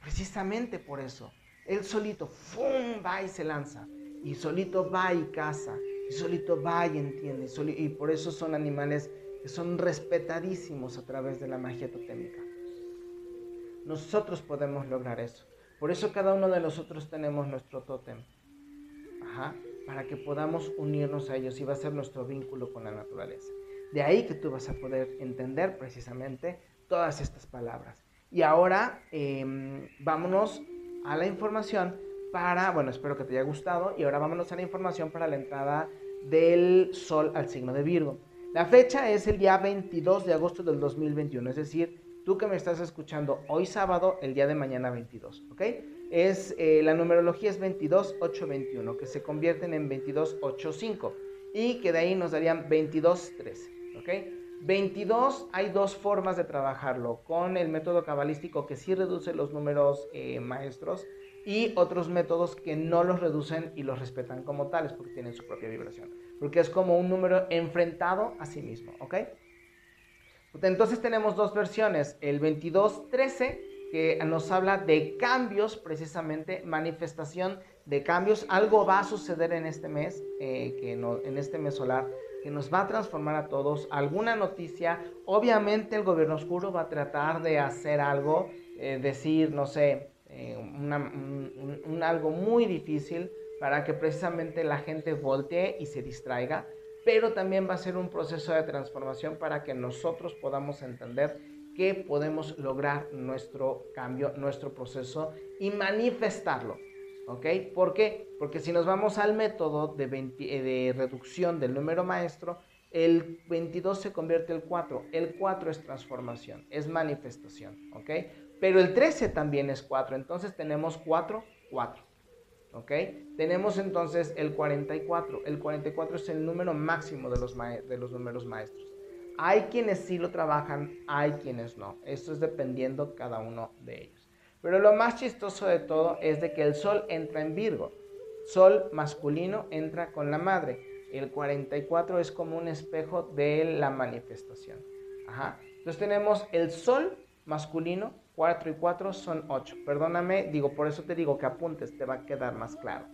Speaker 1: Precisamente por eso. Él solito, ¡fum! va y se lanza. Y solito va y caza. Y solito va y entiende. Y por eso son animales que son respetadísimos a través de la magia totémica. nosotros podemos lograr eso. Por eso cada uno de nosotros tenemos nuestro tótem. Para que podamos unirnos a ellos y va a ser nuestro vínculo con la naturaleza. De ahí que tú vas a poder entender precisamente todas estas palabras. Y ahora em, vámonos a la información para, bueno, espero que te haya gustado, y ahora vámonos a la información para la entrada del Sol al signo de Virgo. La fecha es el día 22 de agosto del 2021, es decir, tú que me estás escuchando hoy sábado, el día de mañana 22, ¿ok? Es, eh, la numerología es 22821, que se convierten en 2285 y que de ahí nos darían 2213, ¿ok? 22 hay dos formas de trabajarlo, con el método cabalístico que sí reduce los números eh, maestros y otros métodos que no los reducen y los respetan como tales porque tienen su propia vibración, porque es como un número enfrentado a sí mismo, ¿ok? Entonces tenemos dos versiones, el 2213 que nos habla de cambios, precisamente manifestación de cambios, algo va a suceder en este mes, eh, que en este mes solar, que nos va a transformar a todos, alguna noticia, obviamente el gobierno oscuro va a tratar de hacer algo, eh, decir, no sé, eh, un, algo muy difícil para que precisamente la gente voltee y se distraiga, pero también va a ser un proceso de transformación para que nosotros podamos entender que podemos lograr nuestro cambio, nuestro proceso y manifestarlo. ¿Ok? ¿Por qué? Porque si nos vamos al método de, eh, reducción del número maestro, el 22 se convierte en 4. El 4 es transformación, es manifestación. ¿Ok? Pero el 13 también es 4. Entonces tenemos 4, 4. ¿Ok? Tenemos entonces el 44. El 44 es el número máximo de los, de los números maestros. Hay quienes sí lo trabajan, hay quienes no. Esto es dependiendo cada uno de ellos. Pero lo más chistoso de todo es de que el sol entra en Virgo. Sol masculino entra con la madre. El 44 es como un espejo de la manifestación. Entonces tenemos el sol masculino, 4 y 4 son 8. Perdóname, digo, por eso te digo que apuntes, te va a quedar más claro.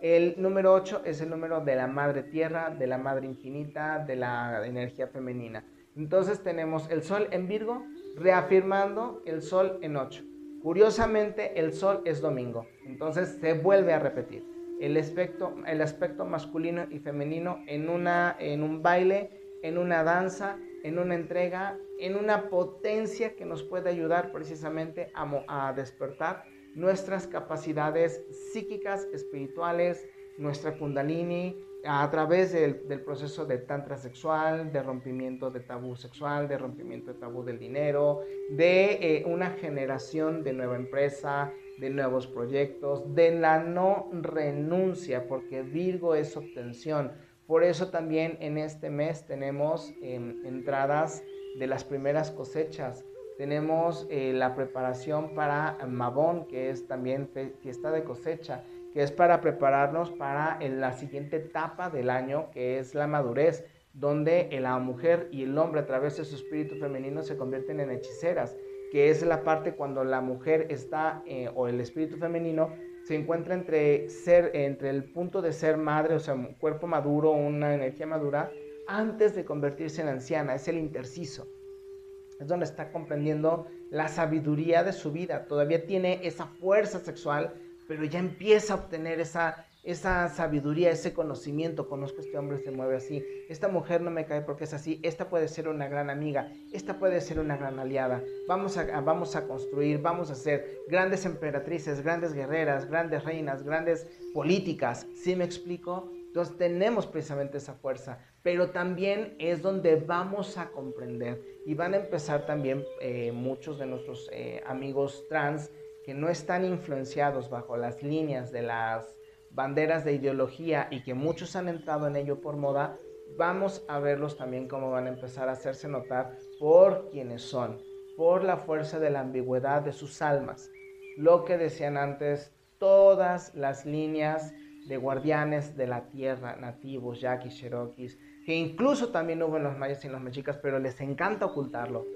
Speaker 1: El número 8 es el número de la madre tierra, de la madre infinita, de la energía femenina. Entonces tenemos el sol en Virgo, reafirmando el sol en 8. Curiosamente, el sol es domingo, entonces se vuelve a repetir. El aspecto, el aspecto masculino y femenino en, una, en un baile, en una danza, en una entrega, en una potencia que nos puede ayudar precisamente a, a despertar nuestras capacidades psíquicas, espirituales, nuestra kundalini, a través del, proceso de tantra sexual, de rompimiento de tabú sexual, de rompimiento de tabú del dinero, de eh, una generación de nueva empresa, de nuevos proyectos, de la no renuncia, porque Virgo es obtención. Por eso también en este mes tenemos em, entradas de las primeras cosechas. Tenemos eh, la preparación para Mabón, que es también fiesta de cosecha que es para prepararnos para la siguiente etapa del año, que es la madurez, donde la mujer y el hombre a través de su espíritu femenino se convierten en hechiceras, que es la parte cuando la mujer está, eh, o el espíritu femenino, se encuentra entre, ser, entre el punto de ser madre, o sea, un cuerpo maduro, una energía madura, antes de convertirse en anciana, es el interciso. Es donde está comprendiendo la sabiduría de su vida, todavía tiene esa fuerza sexual, pero ya empieza a obtener esa, esa sabiduría, ese conocimiento. Conozco a este hombre, se mueve así. Esta mujer no me cae porque es así. Esta puede ser una gran amiga. Esta puede ser una gran aliada. Vamos a, vamos a construir, vamos a ser grandes emperatrices, grandes guerreras, grandes reinas, grandes políticas. ¿Sí me explico? Entonces tenemos precisamente esa fuerza, pero también es donde vamos a comprender y van a empezar también eh, muchos de nuestros eh, amigos trans que no están influenciados bajo las líneas de las banderas de ideología y que muchos han entrado en ello por moda, vamos a verlos también cómo van a empezar a hacerse notar por quienes son, por la fuerza de la ambigüedad de sus almas. Lo que decían antes, todas las líneas de guardianes de la tierra, nativos, yaquis, cherokees, que incluso también hubo en los mayas y en los mexicas, pero les encanta ocultarlo.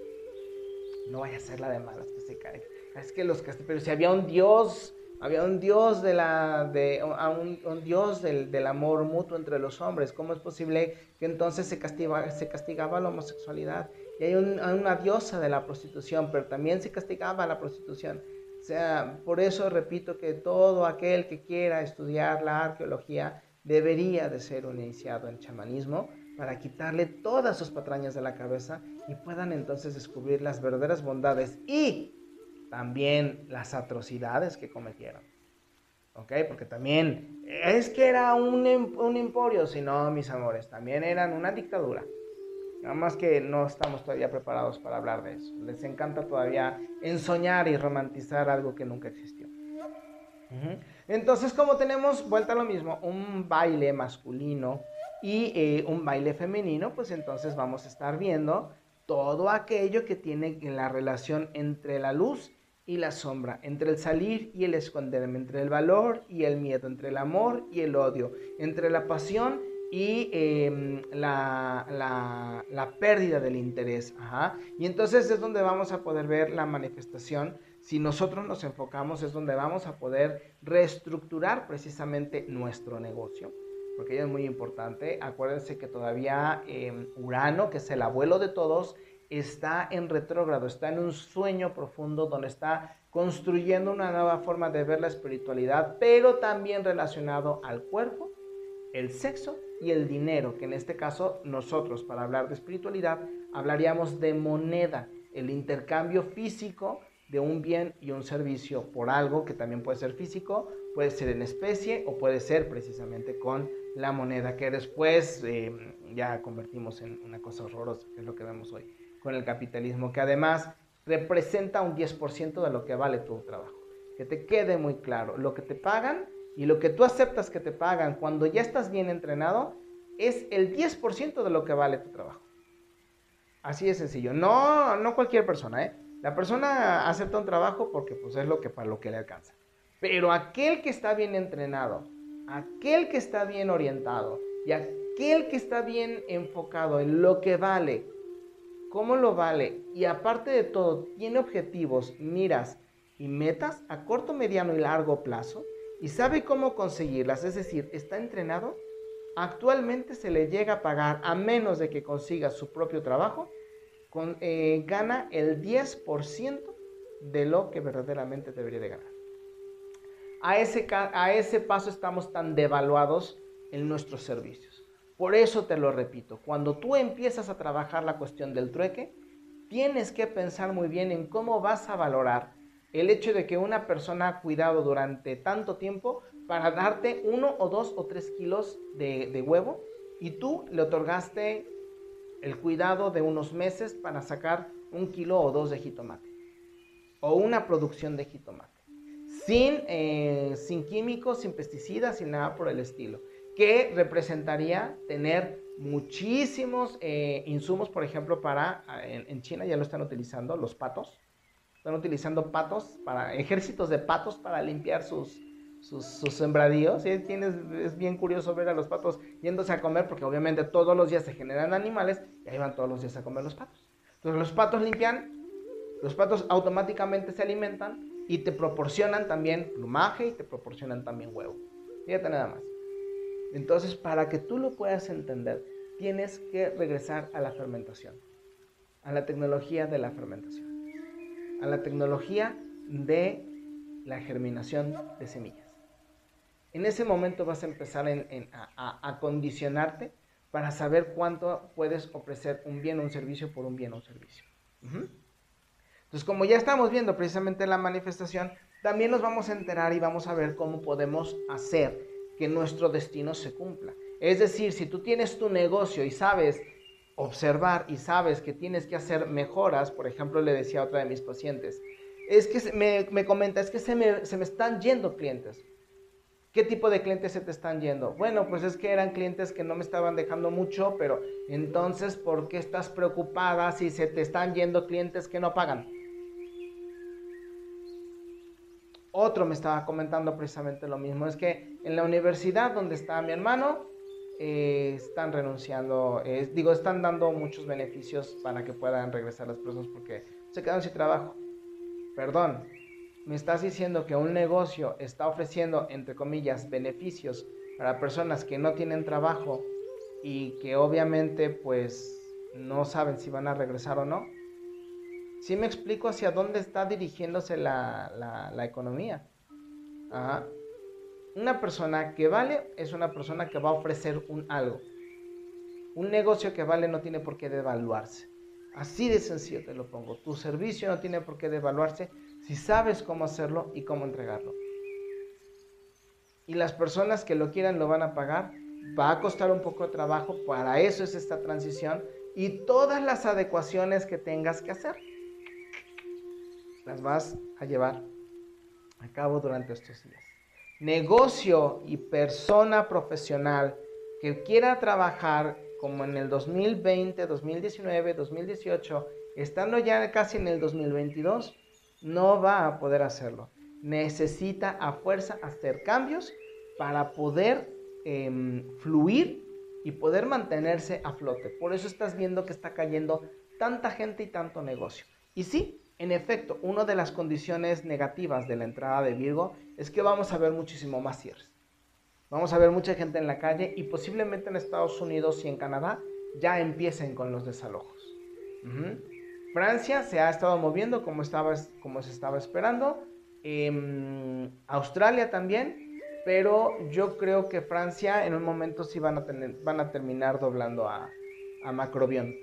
Speaker 1: No vaya a ser la de malas que se caiga es que los pero si había un dios Había un Dios, de la, de, un, Dios del, del, amor mutuo entre los hombres. ¿Cómo es posible que entonces se castigaba la homosexualidad? Y hay una diosa de la prostitución, pero también se castigaba la prostitución. O sea, por eso repito que todo aquel que quiera estudiar la arqueología debería de ser un iniciado en chamanismo para quitarle todas sus patrañas de la cabeza y puedan entonces descubrir las verdaderas bondades y también las atrocidades que cometieron. ¿Ok? Porque también es que era un, em, un emporio, sino, mis amores, también eran una dictadura. Nada más que no estamos todavía preparados para hablar de eso. Les encanta todavía ensoñar y romantizar algo que nunca existió. Entonces, como tenemos, vuelta a lo mismo, un baile masculino y eh, un baile femenino, pues entonces vamos a estar viendo todo aquello que tiene la relación entre la luz y la sombra, entre el salir y el esconderme, entre el valor y el miedo, entre el amor y el odio, entre la pasión y em, la, la, pérdida del interés. Y entonces es donde vamos a poder ver la manifestación. Si nosotros nos enfocamos es donde vamos a poder reestructurar precisamente nuestro negocio. Porque es muy importante. Acuérdense que todavía em, Urano, que es el abuelo de todos, está en retrógrado, está en un sueño profundo donde está construyendo una nueva forma de ver la espiritualidad, pero también relacionado al cuerpo, el sexo y el dinero, que en este caso nosotros para hablar de espiritualidad hablaríamos de moneda, el intercambio físico de un bien y un servicio por algo que también puede ser físico, puede ser en especie o puede ser precisamente con la moneda que después eh, ya convertimos en una cosa horrorosa, que es lo que vemos hoy con el capitalismo, que además representa un 10% de lo que vale tu trabajo. Que te quede muy claro, lo que te pagan y lo que tú aceptas que te pagan cuando ya estás bien entrenado es el 10% de lo que vale tu trabajo. Así de sencillo. No, no cualquier persona, ¿eh? La persona acepta un trabajo porque pues es lo que para lo que le alcanza. Pero aquel que está bien entrenado, aquel que está bien orientado y aquel que está bien enfocado en lo que vale, cómo lo vale y aparte de todo tiene objetivos, miras y metas a corto, mediano y largo plazo, y sabe cómo conseguirlas, es decir, está entrenado, actualmente se le llega a pagar a menos de que consiga su propio trabajo, con, eh, gana el 10% de lo que verdaderamente debería de ganar. A ese, a ese paso estamos tan devaluados en nuestros servicios. Por eso te lo repito, cuando tú empiezas a trabajar la cuestión del trueque, tienes que pensar muy bien en cómo vas a valorar el hecho de que una persona ha cuidado durante tanto tiempo para darte uno o dos o tres kilos de, huevo y tú le otorgaste el cuidado de unos meses para sacar un kilo o dos de jitomate o una producción de jitomate sin, eh, sin químicos, sin pesticidas, sin nada por el estilo que representaría tener muchísimos eh, insumos, por ejemplo, para, en China ya lo están utilizando, los patos, están utilizando patos, para ejércitos de patos para limpiar sus, sus, sembradíos. es bien curioso ver a los patos yéndose a comer porque obviamente todos los días se generan animales y ahí van todos los días a comer los patos. Entonces los patos limpian, los patos automáticamente se alimentan y te proporcionan también plumaje y te proporcionan también huevo. Fíjate nada más. Entonces, para que tú lo puedas entender, tienes que regresar a la fermentación, a la tecnología de la fermentación a la tecnología de la germinación de semillas. En ese momento vas a empezar a, condicionarte para saber cuánto puedes ofrecer un bien o un servicio por un bien o un servicio. Entonces, como ya estamos viendo precisamente la manifestación, también nos vamos a enterar y vamos a ver cómo podemos hacer que nuestro destino se cumpla. Es decir, si tú tienes tu negocio y sabes observar y sabes que tienes que hacer mejoras, por ejemplo, le decía a otra de mis pacientes, es que me, me comenta, es que se me, se me están yendo clientes. ¿Qué tipo de clientes se te están yendo? Bueno, pues es que eran clientes que no me estaban dejando mucho, pero entonces, ¿por qué estás preocupada si se te están yendo clientes que no pagan? Otro me estaba comentando precisamente lo mismo, es que en la universidad donde está mi hermano, eh, están renunciando, digo, están dando muchos beneficios para que puedan regresar las personas porque se quedan sin trabajo. Perdón, me estás diciendo que un negocio está ofreciendo, entre comillas, beneficios para personas que no tienen trabajo y que obviamente pues no saben si van a regresar o no. Si me explico hacia dónde está dirigiéndose la, economía. Una persona que vale es una persona que va a ofrecer un algo. Un negocio que vale no tiene por qué devaluarse. Así de sencillo te lo pongo. Tu servicio no tiene por qué devaluarse si sabes cómo hacerlo y cómo entregarlo. Y las personas que lo quieran lo van a pagar. Va a costar un poco de trabajo. Para eso es esta transición. Y todas las adecuaciones que tengas que hacer. Las vas a llevar a cabo durante estos días. Negocio y persona profesional que quiera trabajar como en el 2020, 2019, 2018, estando ya casi en el 2022, no va a poder hacerlo. Necesita a fuerza hacer cambios para poder em, fluir y poder mantenerse a flote. Por eso estás viendo que está cayendo tanta gente y tanto negocio. Y sí, en efecto, una de las condiciones negativas de la entrada de Virgo es que vamos a ver muchísimo más cierres. Vamos a ver mucha gente en la calle y posiblemente en Estados Unidos y en Canadá ya empiecen con los desalojos. Francia se ha estado moviendo como, estaba, como se estaba esperando. Em, Australia también. Pero yo creo que Francia en un momento sí van a, van a terminar doblando a, a Macrobión.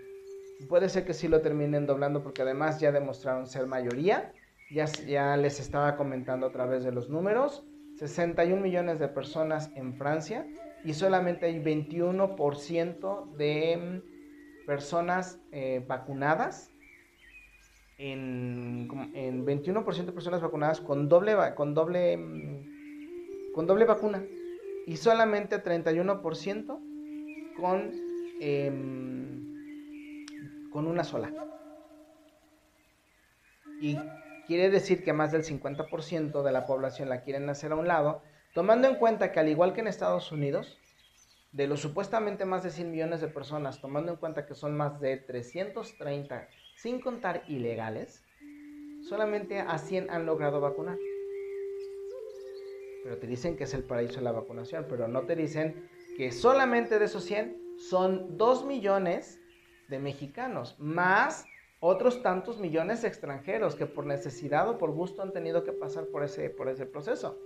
Speaker 1: Puede ser que sí lo terminen doblando porque además ya demostraron ser mayoría. Ya, les estaba comentando a través de los números. 61 millones de personas en Francia y solamente hay 21% de mm, personas eh, vacunadas. En, 21% de personas vacunadas con doble, con, doble, mm, con doble vacuna y solamente 31% con, em, con una sola. Y quiere decir que más del 50% de la población la quieren hacer a un lado, tomando en cuenta que al igual que en Estados Unidos, de los supuestamente más de 100 millones de personas, tomando en cuenta que son más de 330, sin contar ilegales, solamente a 100 han logrado vacunar. Pero te dicen que es el paraíso de la vacunación, pero no te dicen que solamente de esos 100 son 2 millones de mexicanos, más otros tantos millones de extranjeros que por necesidad o por gusto han tenido que pasar por ese, por ese proceso.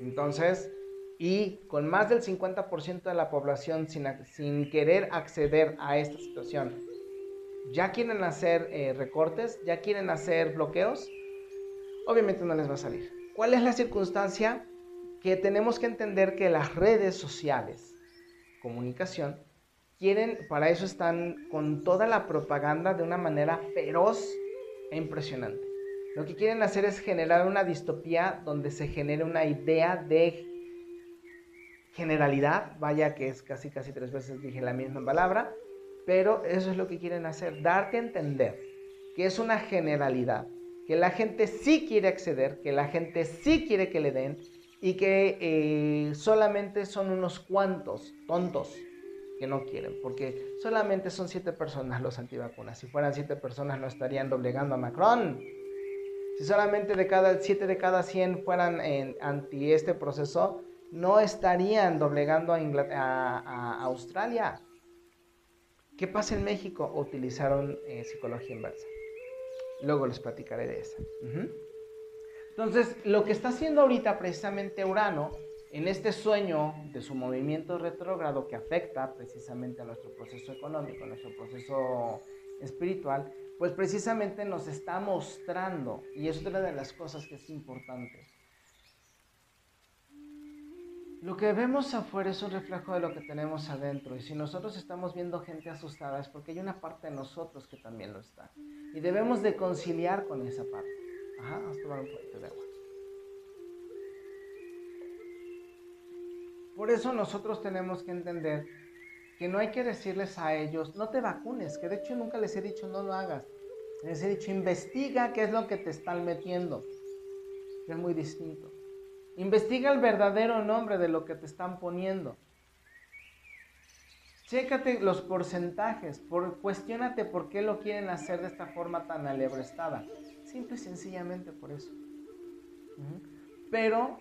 Speaker 1: Entonces, y con más del 50% de la población sin, sin, querer acceder a esta situación, ya quieren hacer eh, recortes, ya quieren hacer bloqueos, obviamente no les va a salir. ¿Cuál es la circunstancia? Que tenemos que entender que las redes sociales, comunicación, quieren, para eso están con toda la propaganda de una manera feroz e impresionante. Lo que quieren hacer es generar una distopía donde se genere una idea de generalidad, vaya que es casi casi tres veces dije la misma palabra, pero eso es lo que quieren hacer, darte a entender que es una generalidad, que la gente sí quiere acceder, que la gente sí quiere que le den y que eh, solamente son unos cuantos tontos que no quieren, porque solamente son siete personas los antivacunas. Si fueran siete personas no estarían doblegando a Macron. Si solamente de cada siete de cada 100 fueran anti este proceso, no estarían doblegando a, a, Australia. ¿Qué pasa en México? Utilizaron eh, psicología inversa. Luego les platicaré de esa. Entonces, lo que está haciendo ahorita precisamente Urano en este sueño de su movimiento retrógrado que afecta precisamente a nuestro proceso económico, a nuestro proceso espiritual, pues precisamente nos está mostrando, y es otra de las cosas que es importante, lo que vemos afuera es un reflejo de lo que tenemos adentro. Y si nosotros estamos viendo gente asustada es porque hay una parte de nosotros que también lo está. Y debemos de conciliar con esa parte. Ajá, vamos a tomar un poquito de agua. Por eso nosotros tenemos que entender que no hay que decirles a ellos, no te vacunes, que de hecho nunca les he dicho no lo hagas. Les he dicho, investiga qué es lo que te están metiendo. Es muy distinto. Investiga el verdadero nombre de lo que te están poniendo. Chécate los porcentajes, por, cuestionate por qué lo quieren hacer de esta forma tan alebrestada. Simple y sencillamente por eso. Pero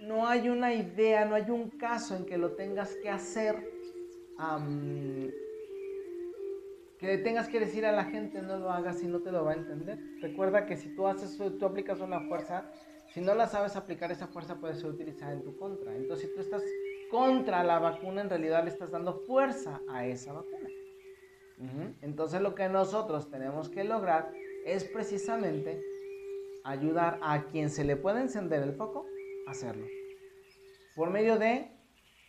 Speaker 1: no hay una idea, no hay un caso en que lo tengas que hacer, que tengas que decir a la gente no lo hagas y no te lo va a entender. Recuerda que si tú haces, tú aplicas una fuerza, si no la sabes aplicar, esa fuerza puede ser utilizada en tu contra. Entonces, si tú estás contra la vacuna, en realidad le estás dando fuerza a esa vacuna. Entonces, lo que nosotros tenemos que lograr es precisamente ayudar a quien se le puede encender el foco hacerlo. Por medio de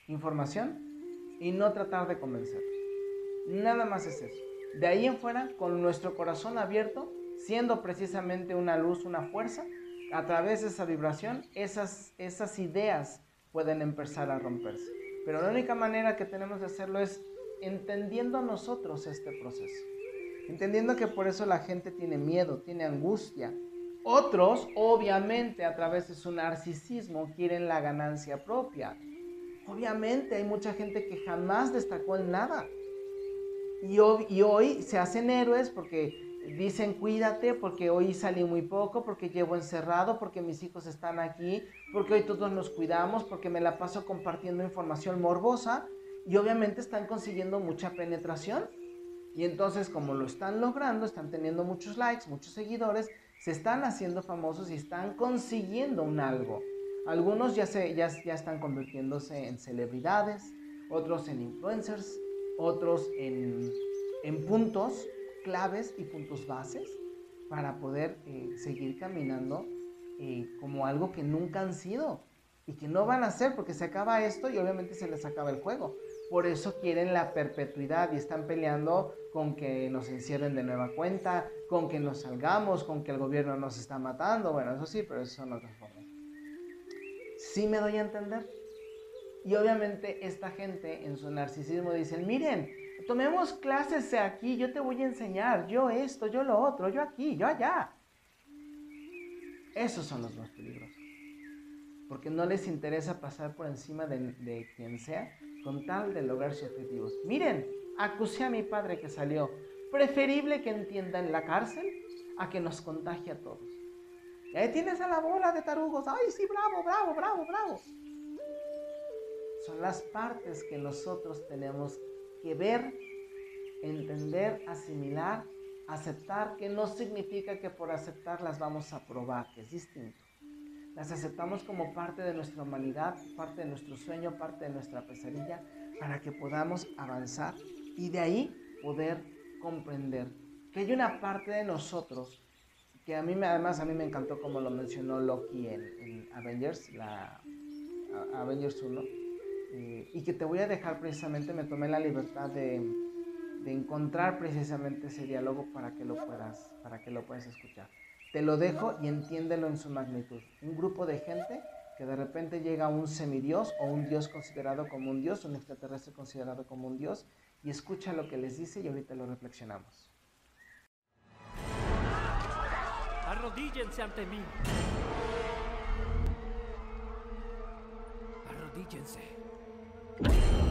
Speaker 1: información y no tratar de convencer. Nada más es eso. De ahí en fuera, con nuestro corazón abierto, siendo precisamente una luz, una fuerza, a través de esa vibración, esas, esas ideas pueden empezar a romperse. Pero la única manera que tenemos de hacerlo es entendiendo nosotros este proceso. Entendiendo que por eso la gente tiene miedo, tiene angustia. Otros, obviamente, a través de su narcisismo, quieren la ganancia propia. Obviamente hay mucha gente que jamás destacó en nada. Y, hoy se hacen héroes porque dicen cuídate porque hoy salí muy poco, porque llevo encerrado, porque mis hijos están aquí, porque hoy todos nos cuidamos, porque me la paso compartiendo información morbosa y obviamente están consiguiendo mucha penetración. Y entonces como lo están logrando, están teniendo muchos likes, muchos seguidores, se están haciendo famosos y están consiguiendo un algo. Algunos ya, se, ya, ya están convirtiéndose en celebridades, otros en influencers, otros en, en puntos claves y puntos bases para poder eh, seguir caminando eh, como algo que nunca han sido y que no van a ser porque se acaba esto y obviamente se les acaba el juego. Por eso quieren la perpetuidad y están peleando con que nos encierren de nueva cuenta, con que nos salgamos, con que el gobierno nos está matando. Bueno, eso sí, pero eso son otras formas. Sí me doy a entender. Y obviamente esta gente en su narcisismo dicen, miren, tomemos clases aquí, yo te voy a enseñar, yo esto, yo lo otro, yo aquí, yo allá. Esos son los más peligrosos. Porque no les interesa pasar por encima de, quien sea con tal de lograr sus objetivos. Miren, acusé a mi padre que salió. Preferible que entienda en la cárcel a que nos contagie a todos. Y ahí tienes a la bola de tarugos. Ay, sí, bravo, bravo, bravo, bravo. Son las partes que nosotros tenemos que ver, entender, asimilar, aceptar, que no significa que por aceptar las vamos a probar, que es distinto. Las aceptamos como parte de nuestra humanidad, parte de nuestro sueño, parte de nuestra pesadilla, para que podamos avanzar y de ahí poder comprender que hay una parte de nosotros que a mí además a mí me encantó como lo mencionó Loki en, Avengers, la Avengers 1 eh, y que te voy a dejar precisamente, me tomé la libertad de, de, encontrar precisamente ese diálogo para que, lo puedas, para que lo puedas escuchar. Te lo dejo y entiéndelo en su magnitud. Un grupo de gente que de repente llega a un semidios o un dios considerado como un dios, un extraterrestre considerado como un dios, y escucha lo que les dice y ahorita lo reflexionamos.
Speaker 2: Arrodíllense ante mí. Arrodíllense.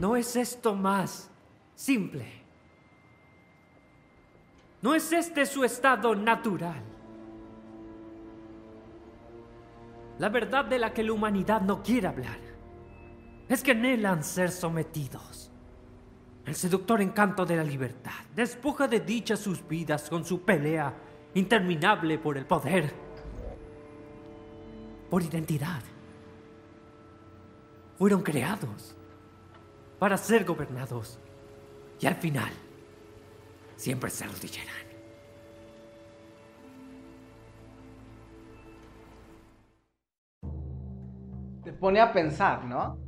Speaker 2: ¿No es esto más simple? ¿No es este su estado natural? La verdad de la que la humanidad no quiere hablar es que anhelan ser sometidos el seductor encanto de la libertad despoja de dicha sus vidas con su pelea interminable por el poder, por identidad. Fueron creados para ser gobernados y al final siempre se arrodillarán.
Speaker 1: Te pone a pensar, ¿no?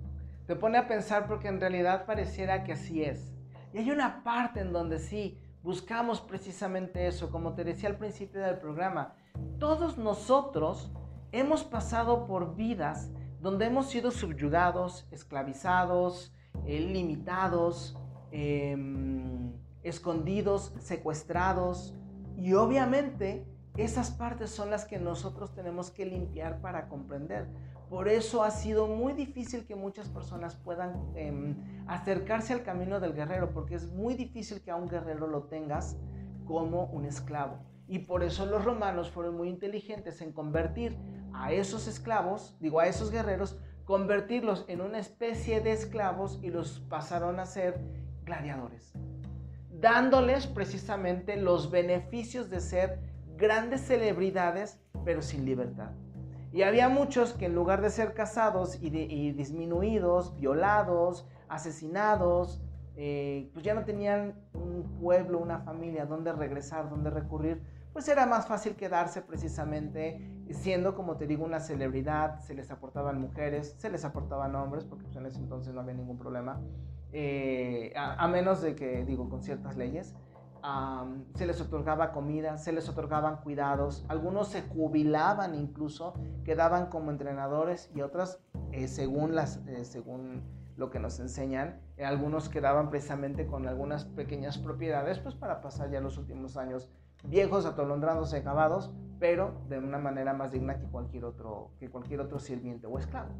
Speaker 1: Te pone a pensar porque en realidad pareciera que así es. Y hay una parte en donde sí buscamos precisamente eso, como te decía al principio del programa. Todos nosotros hemos pasado por vidas donde hemos sido subyugados, esclavizados, eh, limitados, em, escondidos, secuestrados. Y obviamente Esas partes son las que nosotros tenemos que limpiar para comprender. Por eso ha sido muy difícil que muchas personas puedan em, acercarse al camino del guerrero, porque es muy difícil que a un guerrero lo tengas como un esclavo. Y por eso los romanos fueron muy inteligentes en convertir a esos esclavos, digo a esos guerreros, convertirlos en una especie de esclavos y los pasaron a ser gladiadores, dándoles precisamente los beneficios de ser grandes celebridades, pero sin libertad. Y había muchos que en lugar de ser casados y, disminuidos, violados, asesinados, eh, pues ya no tenían un pueblo, una familia donde regresar, donde recurrir, pues era más fácil quedarse precisamente siendo, como te digo, una celebridad, se les aportaban mujeres, se les aportaban hombres, porque pues en ese entonces no había ningún problema, eh, a, menos de que, digo, con ciertas leyes, se les otorgaba comida, se les otorgaban cuidados, algunos se jubilaban incluso, quedaban como entrenadores y otras, eh, según, las, eh, según lo que nos enseñan, algunos quedaban precisamente con algunas pequeñas propiedades, pues para pasar ya los últimos años viejos, atolondrados, acabados, pero de una manera más digna que cualquier otro, que cualquier otro sirviente o esclavo.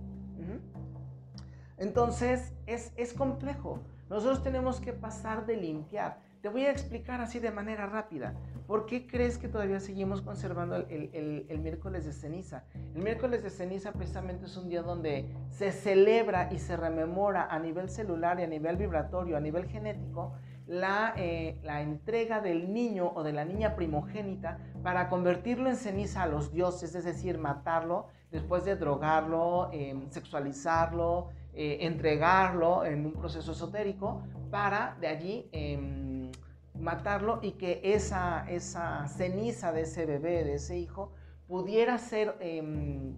Speaker 1: Entonces, es, es complejo. Nosotros tenemos que pasar de limpiar. Te voy a explicar así de manera rápida. ¿Por qué crees que todavía seguimos conservando el, miércoles de ceniza? El miércoles de ceniza precisamente es un día donde se celebra y se rememora a nivel celular y a nivel vibratorio, a nivel genético, la, eh, la, entrega del niño o de la niña primogénita para convertirlo en ceniza a los dioses, es decir, matarlo después de drogarlo, em, sexualizarlo, eh, entregarlo en un proceso esotérico para de allí em, matarlo y que esa, esa ceniza de ese bebé, de ese hijo, pudiera ser em,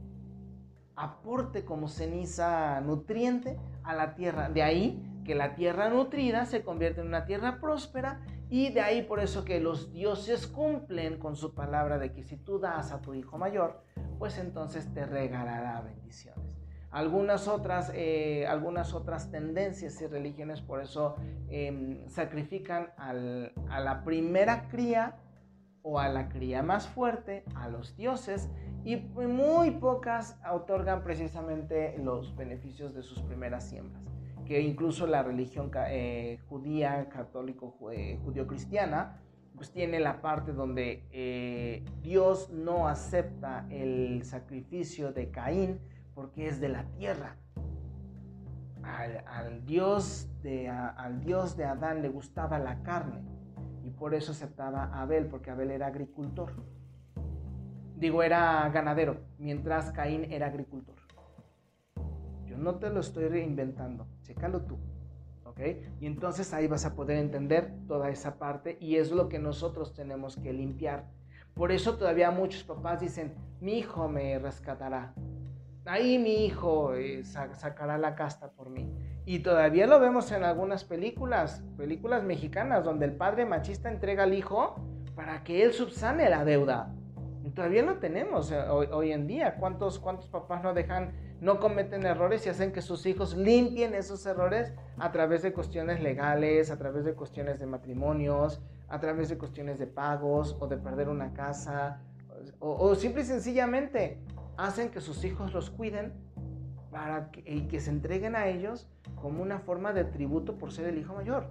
Speaker 1: aporte como ceniza nutriente a la tierra. De ahí que la tierra nutrida se convierte en una tierra próspera y de ahí por eso que los dioses cumplen con su palabra de que si tú das a tu hijo mayor, pues entonces te regalará bendiciones. Algunas otras, eh, algunas otras tendencias y religiones por eso em, sacrifican a la primera cría o a la cría más fuerte, a los dioses, y muy pocas otorgan precisamente los beneficios de sus primeras siembras, que incluso la religión eh, judía, católico, eh, judío-cristiana, pues tiene la parte donde Dios no acepta el sacrificio de Caín, porque es de la tierra. Al, Dios de, al Dios de Adán le gustaba la carne y por eso aceptaba a Abel, porque Abel era agricultor. Digo, era ganadero, mientras Caín era agricultor. No te lo estoy reinventando, chécalo tú. ¿ok? Y entonces ahí vas a poder entender toda esa parte y es lo que nosotros tenemos que limpiar. Por eso todavía muchos papás dicen, mi hijo me rescatará ahí mi hijo eh, sacará la casta por mí. Y todavía lo vemos en algunas películas, películas mexicanas, donde el padre machista entrega al hijo para que él subsane la deuda. Y todavía lo tenemos eh, hoy, en día. ¿Cuántos, ¿Cuántos papás no dejan, no cometen errores y hacen que sus hijos limpien esos errores a través de cuestiones legales, a través de cuestiones de matrimonios, a través de cuestiones de pagos o de perder una casa? O, o simple y sencillamente hacen que sus hijos los cuiden para y que se entreguen a ellos como una forma de tributo por ser el hijo mayor.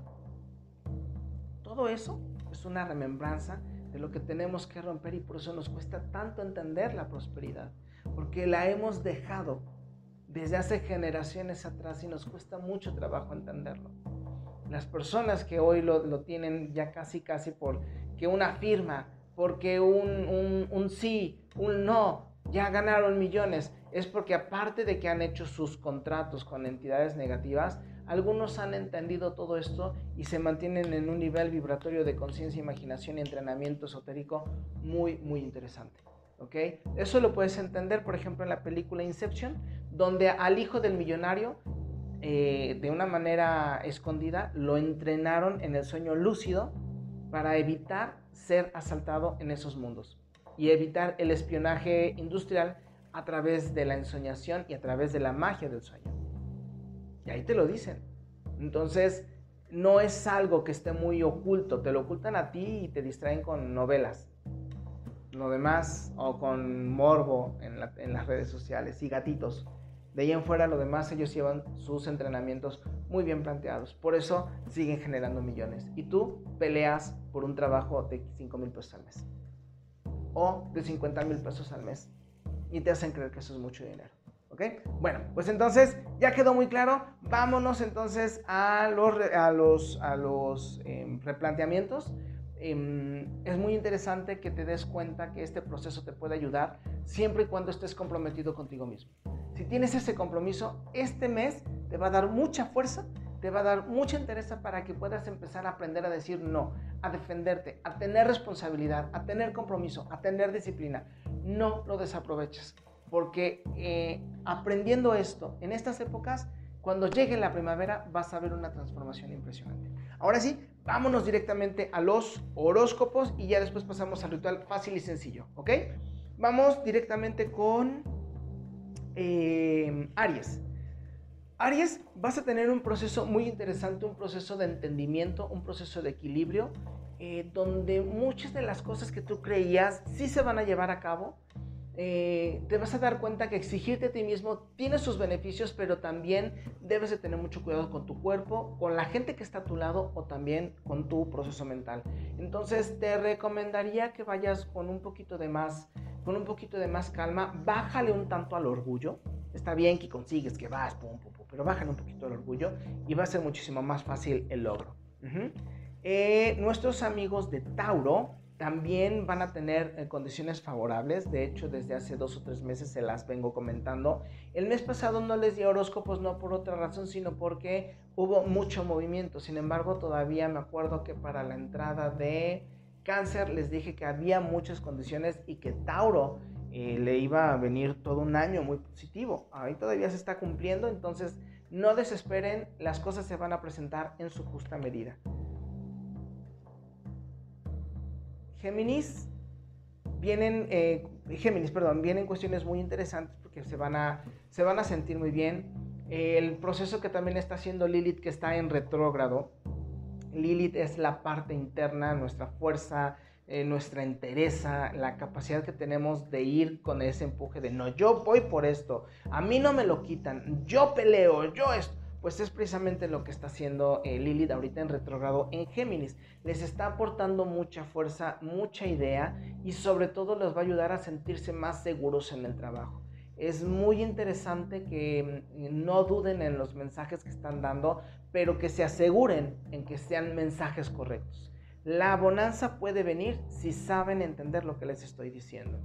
Speaker 1: Todo eso es una remembranza de lo que tenemos que romper y por eso nos cuesta tanto entender la prosperidad, porque la hemos dejado desde hace generaciones atrás y nos cuesta mucho trabajo entenderlo. Las personas que hoy lo, tienen ya casi casi por que una firma, porque un, un, un sí, un no, ya ganaron millones, es porque aparte de que han hecho sus contratos con entidades negativas, algunos han entendido todo esto y se mantienen en un nivel vibratorio de conciencia, imaginación y entrenamiento esotérico muy, muy interesante. Eso lo puedes entender, por ejemplo, en la película Inception, donde al hijo del millonario, eh, de una manera escondida, lo entrenaron en el sueño lúcido para evitar ser asaltado en esos mundos y evitar el espionaje industrial a través de la ensoñación y a través de la magia del sueño. Y ahí te lo dicen. Entonces, no es algo que esté muy oculto, te lo ocultan a ti y te distraen con novelas. Lo demás, o con morbo en, las redes sociales y gatitos. De ahí en fuera, lo demás, ellos llevan sus entrenamientos muy bien planteados. Por eso siguen generando millones. Y tú peleas por un trabajo de 5 mil pesos al mes. O de 50 mil pesos al mes. Y te hacen creer que eso es mucho dinero. ¿Ok? Bueno, pues entonces ya quedó muy claro. Vámonos entonces a los, a los, a los em, replanteamientos. Em, es muy interesante que te des cuenta que este proceso te puede ayudar siempre y cuando estés comprometido contigo mismo. Si tienes ese compromiso, este mes te va a dar mucha fuerza, te va a dar mucha interés para que puedas empezar a aprender a decir no, a defenderte, a tener responsabilidad, a tener compromiso, a tener disciplina. No lo desaproveches, porque eh, aprendiendo esto en estas épocas, cuando llegue la primavera vas a ver una transformación impresionante. Ahora sí, vámonos directamente a los horóscopos y ya después pasamos al ritual fácil y sencillo, ¿ok? Vamos directamente con eh, Aries. Aries, vas a tener un proceso muy interesante, un proceso de entendimiento, un proceso de equilibrio, eh, donde muchas de las cosas que tú creías sí se van a llevar a cabo. Eh, te vas a dar cuenta que exigirte a ti mismo tiene sus beneficios, pero también debes de tener mucho cuidado con tu cuerpo, con la gente que está a tu lado o también con tu proceso mental. Entonces te recomendaría que vayas con un poquito de más con un poquito de más calma, bájale un tanto al orgullo. Está bien que consigues que vas, pero bájale un poquito al orgullo y va a ser muchísimo más fácil el logro. Eh, nuestros amigos de Tauro también van a tener eh, condiciones favorables. De hecho, desde hace dos o tres meses se las vengo comentando. El mes pasado no les di horóscopos, no por otra razón, sino porque hubo mucho movimiento. Sin embargo, todavía me acuerdo que para la entrada de Cáncer les dije que había muchas condiciones y que Tauro eh, le iba a venir todo un año muy positivo. Ahí todavía se está cumpliendo, entonces no desesperen, las cosas se van a presentar en su justa medida. Géminis, vienen, eh, Géminis, perdón, vienen cuestiones muy interesantes porque se van a, se van a sentir muy bien. El proceso que también está haciendo Lilith, que está en retrógrado, Lilith es la parte interna, nuestra fuerza, eh, nuestra entereza, la capacidad que tenemos de ir con ese empuje de no, yo voy por esto, a mí no me lo quitan, yo peleo, yo esto. Pues es precisamente lo que está haciendo eh, Lilith ahorita en retrogrado en Géminis. Les está aportando mucha fuerza, mucha idea y sobre todo les va a ayudar a sentirse más seguros en el trabajo es muy interesante que mm, no duden en los mensajes que están dando, pero que se aseguren en que sean mensajes correctos. La bonanza puede venir si saben entender lo que les estoy diciendo.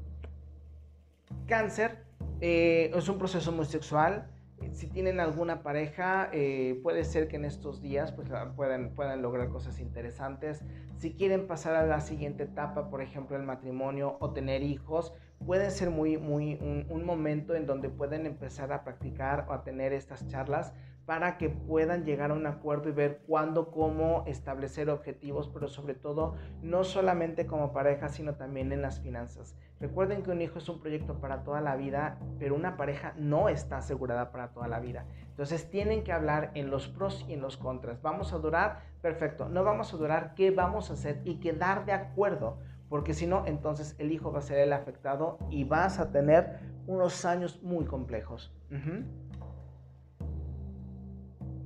Speaker 1: Cáncer eh, es un proceso muy sexual. Si tienen alguna pareja, eh, puede ser que en estos días pues, puedan, puedan lograr cosas interesantes. Si quieren pasar a la siguiente etapa, por ejemplo el matrimonio o tener hijos, puede ser muy, muy un, momento en donde pueden empezar a practicar o a tener estas charlas para que puedan llegar a un acuerdo y ver cuándo, cómo establecer objetivos, pero sobre todo no solamente como pareja, sino también en las finanzas. Recuerden que un hijo es un proyecto para toda la vida, pero una pareja no está asegurada para toda la vida. Entonces tienen que hablar en los pros y en los contras. ¿Vamos a durar? Perfecto. No vamos a durar, ¿qué vamos a hacer? Y quedar de acuerdo porque si no, entonces el hijo va a ser el afectado y vas a tener unos años muy complejos.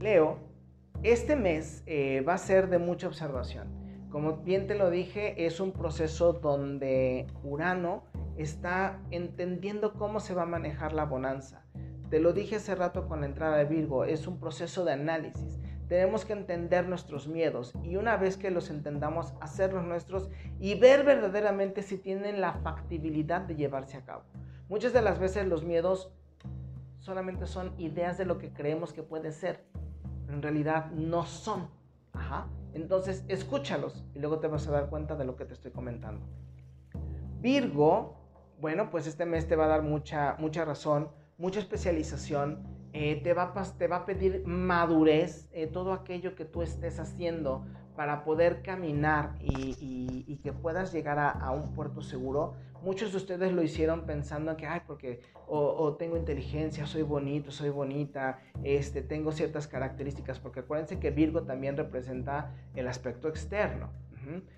Speaker 1: Leo, este mes eh, va a ser de mucha observación. Como bien te lo dije, es un proceso donde Urano está entendiendo cómo se va a manejar la bonanza. Te lo dije hace rato con la entrada de Virgo, es un proceso de análisis tenemos que entender nuestros miedos y una vez que los entendamos, hacerlos nuestros y ver verdaderamente si tienen la factibilidad de llevarse a cabo. Muchas de las veces los miedos solamente son ideas de lo que creemos que puede ser, en realidad no son. Ajá. Entonces, escúchalos y luego te vas a dar cuenta de lo que te estoy comentando. Virgo, bueno, pues este mes te va a dar mucha, mucha razón, mucha especialización eh, te, va, te, va, a pedir madurez, eh, todo aquello que tú estés haciendo para poder caminar y, que puedas llegar a, un puerto seguro. Muchos de ustedes lo hicieron pensando en que, ay, porque o, tengo inteligencia, soy bonito, soy bonita, este, tengo ciertas características, porque acuérdense que Virgo también representa el aspecto externo.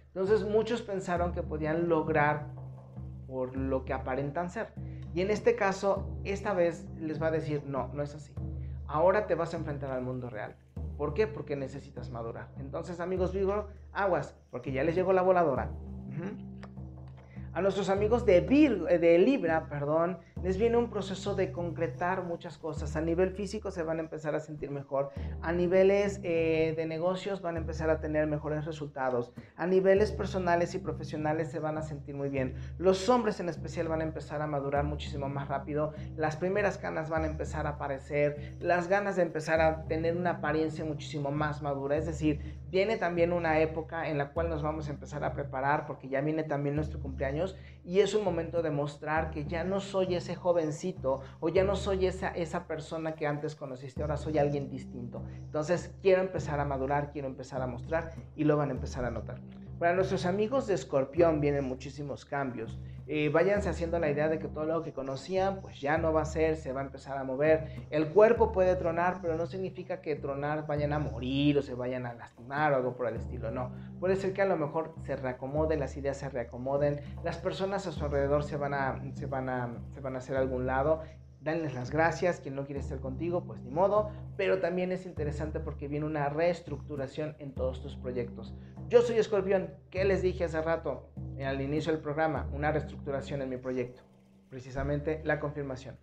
Speaker 1: Entonces muchos pensaron que podían lograr por lo que aparentan ser. Y en este caso, esta vez les va a decir, no, no es así. Ahora te vas a enfrentar al mundo real. ¿Por qué? Porque necesitas madurar. Entonces, amigos Virgo, aguas, porque ya les llegó la voladora. A nuestros amigos de, eh, de Libra, perdón, les viene un proceso de concretar muchas cosas. A nivel físico se van a empezar a sentir mejor. A niveles eh, de negocios van a empezar a tener mejores resultados. A niveles personales y profesionales se van a sentir muy bien. Los hombres en especial van a empezar a madurar muchísimo más rápido. Las primeras canas van a empezar a aparecer. Las ganas de empezar a tener una apariencia muchísimo más madura. Es decir, viene también una época en la cual nos vamos a empezar a preparar porque ya viene también nuestro cumpleaños y es un momento de mostrar que ya no soy ese jovencito o ya no soy esa, esa persona que antes conociste, ahora soy alguien distinto. Entonces quiero empezar a madurar, quiero empezar a mostrar y lo van a empezar a notar. Para nuestros amigos de Escorpión vienen muchísimos cambios. Eh, váyanse haciendo la idea de que todo lo que conocían, pues ya no va a ser, se va a empezar a mover. El cuerpo puede tronar, pero no significa que tronar vayan a morir o se vayan a lastimar o algo por el estilo, no. Puede ser que a lo mejor se reacomode, las ideas se reacomoden, las personas a su alrededor se van a, se van a, se van a hacer a algún lado danles las gracias, quien no quiere estar contigo, pues ni modo, pero también es interesante porque viene una reestructuración en todos tus proyectos. Yo soy Escorpión, ¿qué les dije hace rato al inicio del programa? Una reestructuración en mi proyecto, precisamente la confirmación.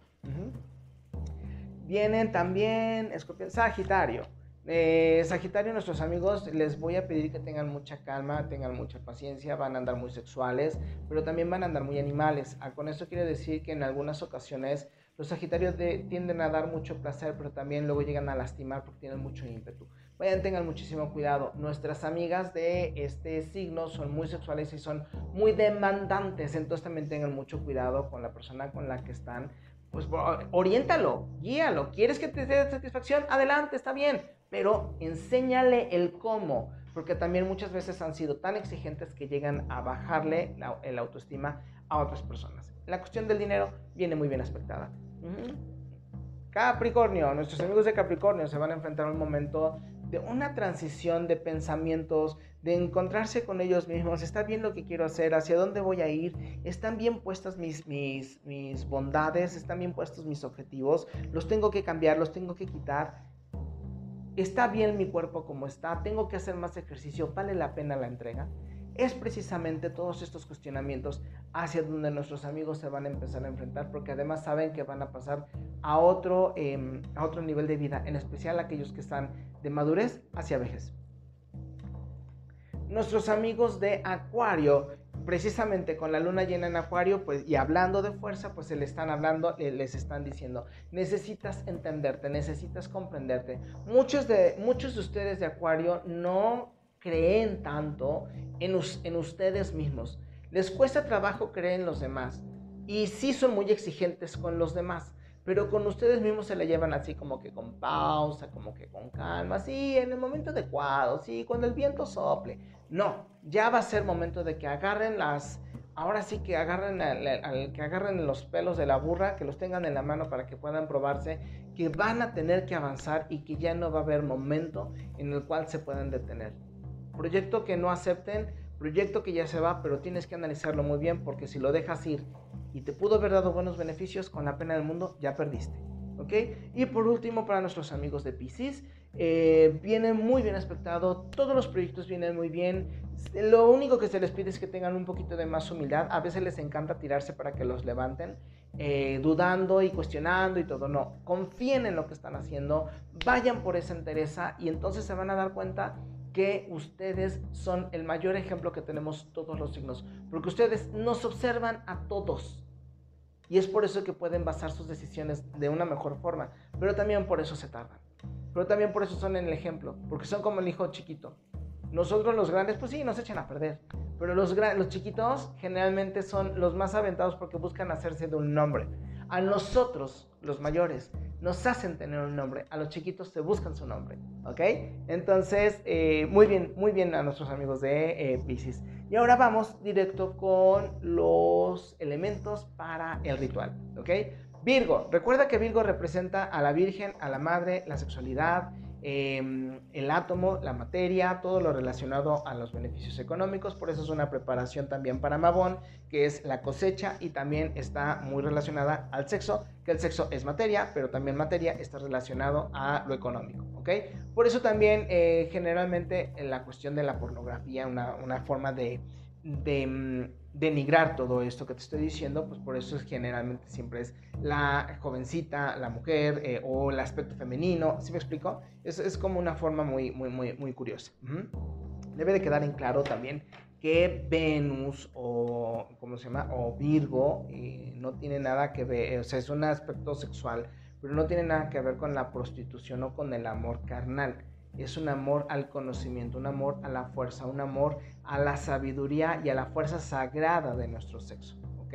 Speaker 1: Vienen también Escorpión, Sagitario. Eh, Sagitario, nuestros amigos, les voy a pedir que tengan mucha calma, tengan mucha paciencia, van a andar muy sexuales, pero también van a andar muy animales. Ah, con esto quiere decir que en algunas ocasiones los Sagitarios tienden a dar mucho placer, pero también luego llegan a lastimar porque tienen mucho ímpetu. Vayan, tengan muchísimo cuidado. Nuestras amigas de este signo son muy sexuales y son muy demandantes, entonces también tengan mucho cuidado con la persona con la que están. Pues oriéntalo, guíalo. ¿Quieres que te dé satisfacción? Adelante, está bien, pero enséñale el cómo porque también muchas veces han sido tan exigentes que llegan a bajarle la, el autoestima a otras personas. La cuestión del dinero viene muy bien aspectada. Capricornio, nuestros amigos de Capricornio se van a enfrentar a un momento de una transición de pensamientos, de encontrarse con ellos mismos, está bien lo que quiero hacer, hacia dónde voy a ir, están bien puestas mis, mis, mis bondades, están bien puestos mis objetivos, los tengo que cambiar, los tengo que quitar ¿Está bien mi cuerpo como está? ¿Tengo que hacer más ejercicio? ¿Vale la pena la entrega? Es precisamente todos estos cuestionamientos hacia donde nuestros amigos se van a empezar a enfrentar porque además saben que van a pasar a otro, em, a otro nivel de vida, en especial aquellos que están de madurez hacia vejez. Nuestros amigos de Acuario precisamente con la luna llena en Acuario, pues, y hablando de fuerza, pues se le están hablando, les están diciendo, necesitas entenderte, necesitas comprenderte. Muchos de, muchos de ustedes de Acuario no creen tanto en, en ustedes mismos. Les cuesta trabajo creer en los demás. Y sí son muy exigentes con los demás pero con ustedes mismos se la llevan así como que con pausa, como que con calma, sí, en el momento adecuado, sí, cuando el viento sople. No, ya va a ser momento de que agarren las, ahora sí que agarren, al, que agarren los pelos de la burra, que los tengan en la mano para que puedan probarse, que van a tener que avanzar y que ya no va a haber momento en el cual se puedan detener. Proyecto que no acepten, proyecto que ya se va, pero tienes que analizarlo muy bien porque si lo dejas ir y te pudo haber dado buenos beneficios, con la pena del mundo ya perdiste. ¿ok? Y por último, para nuestros amigos de Pisces, eh, viene muy bien aspectado, todos los proyectos vienen muy bien. Lo único que se les pide es que tengan un poquito de más humildad. A veces les encanta tirarse para que los levanten, eh, dudando y cuestionando y todo. No, confíen en lo que están haciendo, vayan por esa entereza y entonces se van a dar cuenta que ustedes son el mayor ejemplo que tenemos todos los signos, porque ustedes nos observan a todos. Y es por eso que pueden basar sus decisiones de una mejor forma, pero también por eso se tardan. Pero también por eso son el ejemplo, porque son como el hijo chiquito. Nosotros los grandes, pues sí, nos echan a perder. Pero los, los chiquitos generalmente son los más aventados porque buscan hacerse de un nombre. A nosotros, los mayores, nos hacen tener un nombre. A los chiquitos se buscan su nombre. ¿Ok? Entonces, eh, muy bien, muy bien a nuestros amigos de eh, Pisces. Y ahora vamos directo con los elementos para el ritual. ¿Ok? Virgo, recuerda que Virgo representa a la Virgen, a la Madre, la sexualidad, em, el átomo, la materia, todo lo relacionado a los beneficios económicos. Por eso es una preparación también para Mabón, que es la cosecha y también está muy relacionada al sexo, que el sexo es materia, pero también materia está relacionado a lo económico. ¿ok? Por eso también eh, generalmente en la cuestión de la pornografía, una, una forma de de mm, denigrar todo esto que te estoy diciendo, pues por eso es generalmente siempre es la jovencita, la mujer eh, o el aspecto femenino, ¿sí me explico? Es, es como una forma muy, muy, muy, muy curiosa. Debe de quedar en claro también que Venus o, ¿cómo se llama? O Virgo eh, no tiene nada que ver, o sea, es un aspecto sexual, pero no tiene nada que ver con la prostitución o con el amor carnal es un amor al conocimiento, un amor a la fuerza, un amor a la sabiduría y a la fuerza sagrada de nuestro sexo. ¿ok?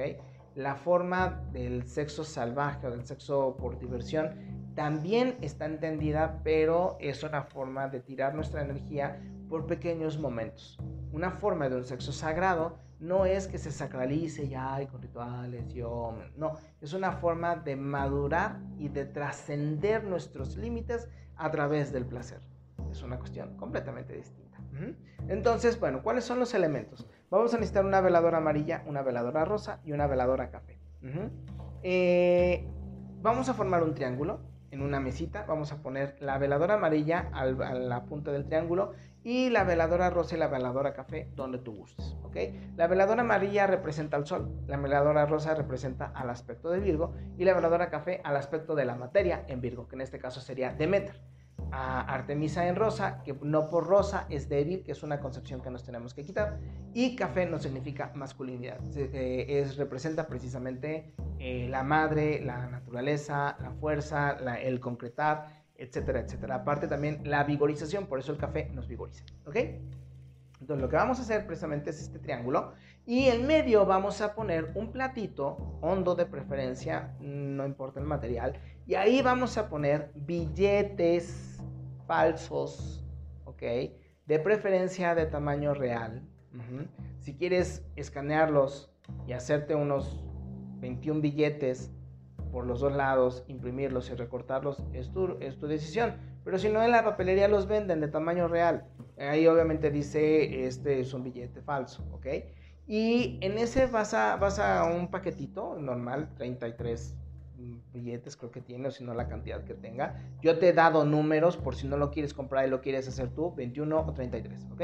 Speaker 1: La forma del sexo salvaje o del sexo por diversión también está entendida, pero es una forma de tirar nuestra energía por pequeños momentos. Una forma de un sexo sagrado no es que se sacralice ya y con rituales y no, es una forma de madurar y de trascender nuestros límites a través del placer es una cuestión completamente distinta. Entonces, bueno, ¿cuáles son los elementos? Vamos a necesitar una veladora amarilla, una veladora rosa y una veladora café. Eh, vamos a formar un triángulo en una mesita. Vamos a poner la veladora amarilla a la punta del triángulo y la veladora rosa y la veladora café donde tú gustes. La veladora amarilla representa al sol, la veladora rosa representa al aspecto de Virgo y la veladora café al aspecto de la materia en Virgo, que en este caso sería Demeter a Artemisa en rosa, que no por rosa es débil, que es una concepción que nos tenemos que quitar, y café no significa masculinidad, eh, es, representa precisamente eh, la madre, la naturaleza, la fuerza, el concretar, etcétera, etcétera. Aparte también la vigorización, por eso el café nos vigoriza, ¿ok? Entonces lo que vamos a hacer precisamente es este triángulo y en medio vamos a poner un platito hondo de preferencia, no importa el material, y ahí vamos a poner billetes falsos, ¿ok? De preferencia de tamaño real. Si quieres escanearlos y hacerte unos 21 billetes por los dos lados, imprimirlos y recortarlos, es tu, es tu decisión. Pero si no, en la papelería los venden de tamaño real. Ahí obviamente dice, este es un billete falso, ¿ok? Y en ese vas a, vas a un paquetito normal, 33 billetes creo que tiene, o si no la cantidad que tenga. Yo te he dado números por si no lo quieres comprar y lo quieres hacer tú, 21 o 33, ¿ok?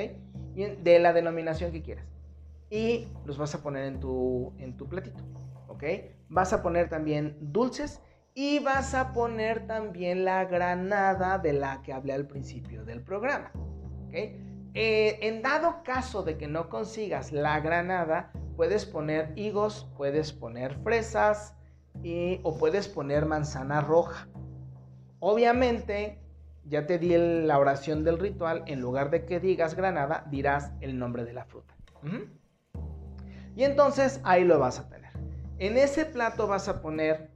Speaker 1: Y de la denominación que quieras. Y los vas a poner en tu, en tu platito, ¿ok? Vas a poner también dulces y vas a poner también la granada de la que hablé al principio del programa, ¿ok? Eh, en dado caso de que no consigas la granada, puedes poner higos, puedes poner fresas, o puedes poner manzana roja. Obviamente, ya te di la oración del ritual, en lugar de que digas granada, dirás el nombre de la fruta. Y entonces ahí lo vas a tener. En ese plato vas a poner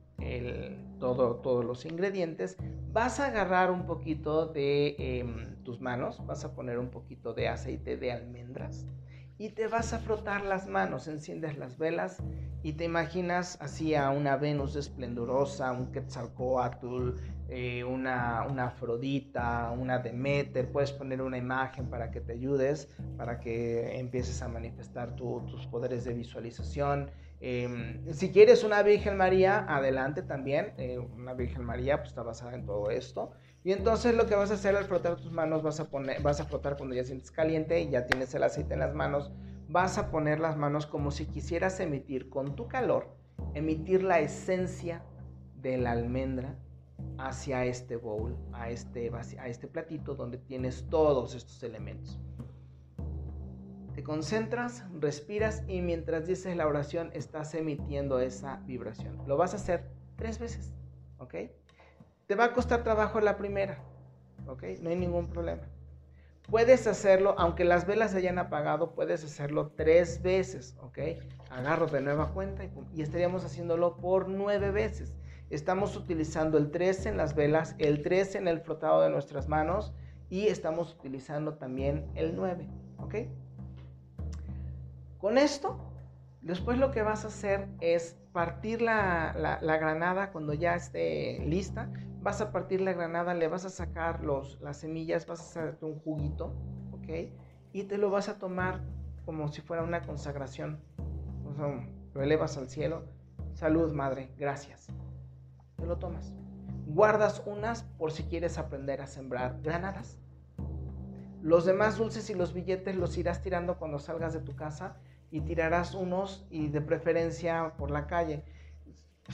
Speaker 1: todo, todos los ingredientes. Vas a agarrar un poquito de em, tus manos, vas a poner un poquito de aceite de almendras y te vas a frotar las manos, enciendes las velas y te imaginas así a una Venus esplendorosa, un Quetzalcoatl, eh, una, una Afrodita, una Demeter, puedes poner una imagen para que te ayudes, para que empieces a manifestar tus poderes de visualización. Em, si quieres una Virgen María, adelante también, eh, una Virgen María pues está basada en todo esto. Y entonces lo que vas a hacer al frotar tus manos, vas a, poner, vas a frotar cuando ya sientes caliente y ya tienes el aceite en las manos, vas a poner las manos como si quisieras emitir con tu calor, emitir la esencia de la almendra hacia este bowl, a este, a este platito donde tienes todos estos elementos. Te concentras, respiras y mientras dices la oración estás emitiendo esa vibración. Lo vas a hacer tres veces, ¿ok? Te va a costar trabajo la primera, ¿ok? No hay ningún problema. Puedes hacerlo, aunque las velas se hayan apagado, puedes hacerlo tres veces, ¿ok? Agarro de nueva cuenta y, estaríamos haciéndolo por nueve veces. Estamos utilizando el 3 en las velas, el 3 en el frotado de nuestras manos y estamos utilizando también el 9, ¿ok? Con esto, después lo que vas a hacer es partir la, la, granada cuando ya esté lista vas a partir la granada, le vas a sacar los, las semillas, vas a hacerte un juguito, ¿ok? Y te lo vas a tomar como si fuera una consagración. O lo elevas al cielo. Salud, madre, gracias. Te lo tomas. Guardas unas por si quieres aprender a sembrar granadas. Los demás dulces y los billetes los irás tirando cuando salgas de tu casa y tirarás unos y de preferencia por la calle.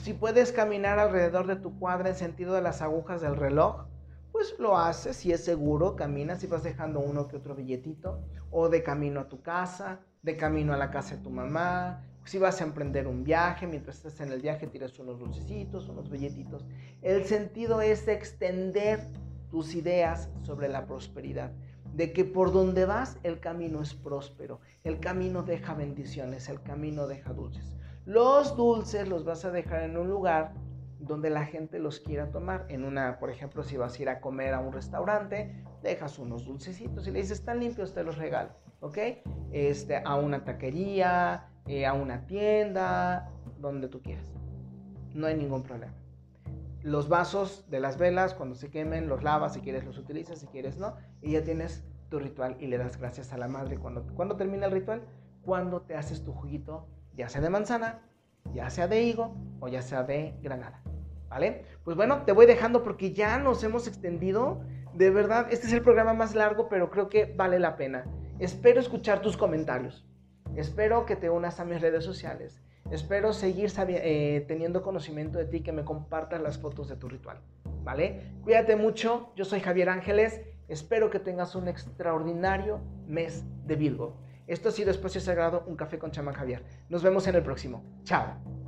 Speaker 1: Si puedes caminar alrededor de tu cuadra en sentido de las agujas del reloj, pues lo haces, si es seguro, caminas y vas dejando uno que otro billetito, o de camino a tu casa, de camino a la casa de tu mamá, si vas a emprender un viaje, mientras estás en el viaje tiras unos dulcecitos, unos billetitos. El sentido es extender tus ideas sobre la prosperidad, de que por donde vas el camino es próspero, el camino deja bendiciones, el camino deja dulces. Los dulces los vas a dejar en un lugar donde la gente los quiera tomar. En una, por ejemplo, si vas a ir a comer a un restaurante, dejas unos dulcecitos y le dices, están limpios, te los regalo, ¿ok? Este, a una taquería, eh, a una tienda, donde tú quieras. No hay ningún problema. Los vasos de las velas, cuando se quemen, los lavas, si quieres los utilizas, si quieres no, y ya tienes tu ritual y le das gracias a la madre. Cuando, cuando termina el ritual, cuando te haces tu juguito ya sea de manzana, ya sea de higo o ya sea de granada. ¿Vale? Pues bueno, te voy dejando porque ya nos hemos extendido. De verdad, este es el programa más largo, pero creo que vale la pena. Espero escuchar tus comentarios. Espero que te unas a mis redes sociales. Espero seguir eh, teniendo conocimiento de ti, que me compartas las fotos de tu ritual. ¿Vale? Cuídate mucho. Yo soy Javier Ángeles. Espero que tengas un extraordinario mes de Virgo. Esto ha sido Espacio Sagrado, un café con chamán Javier. Nos vemos en el próximo. Chao.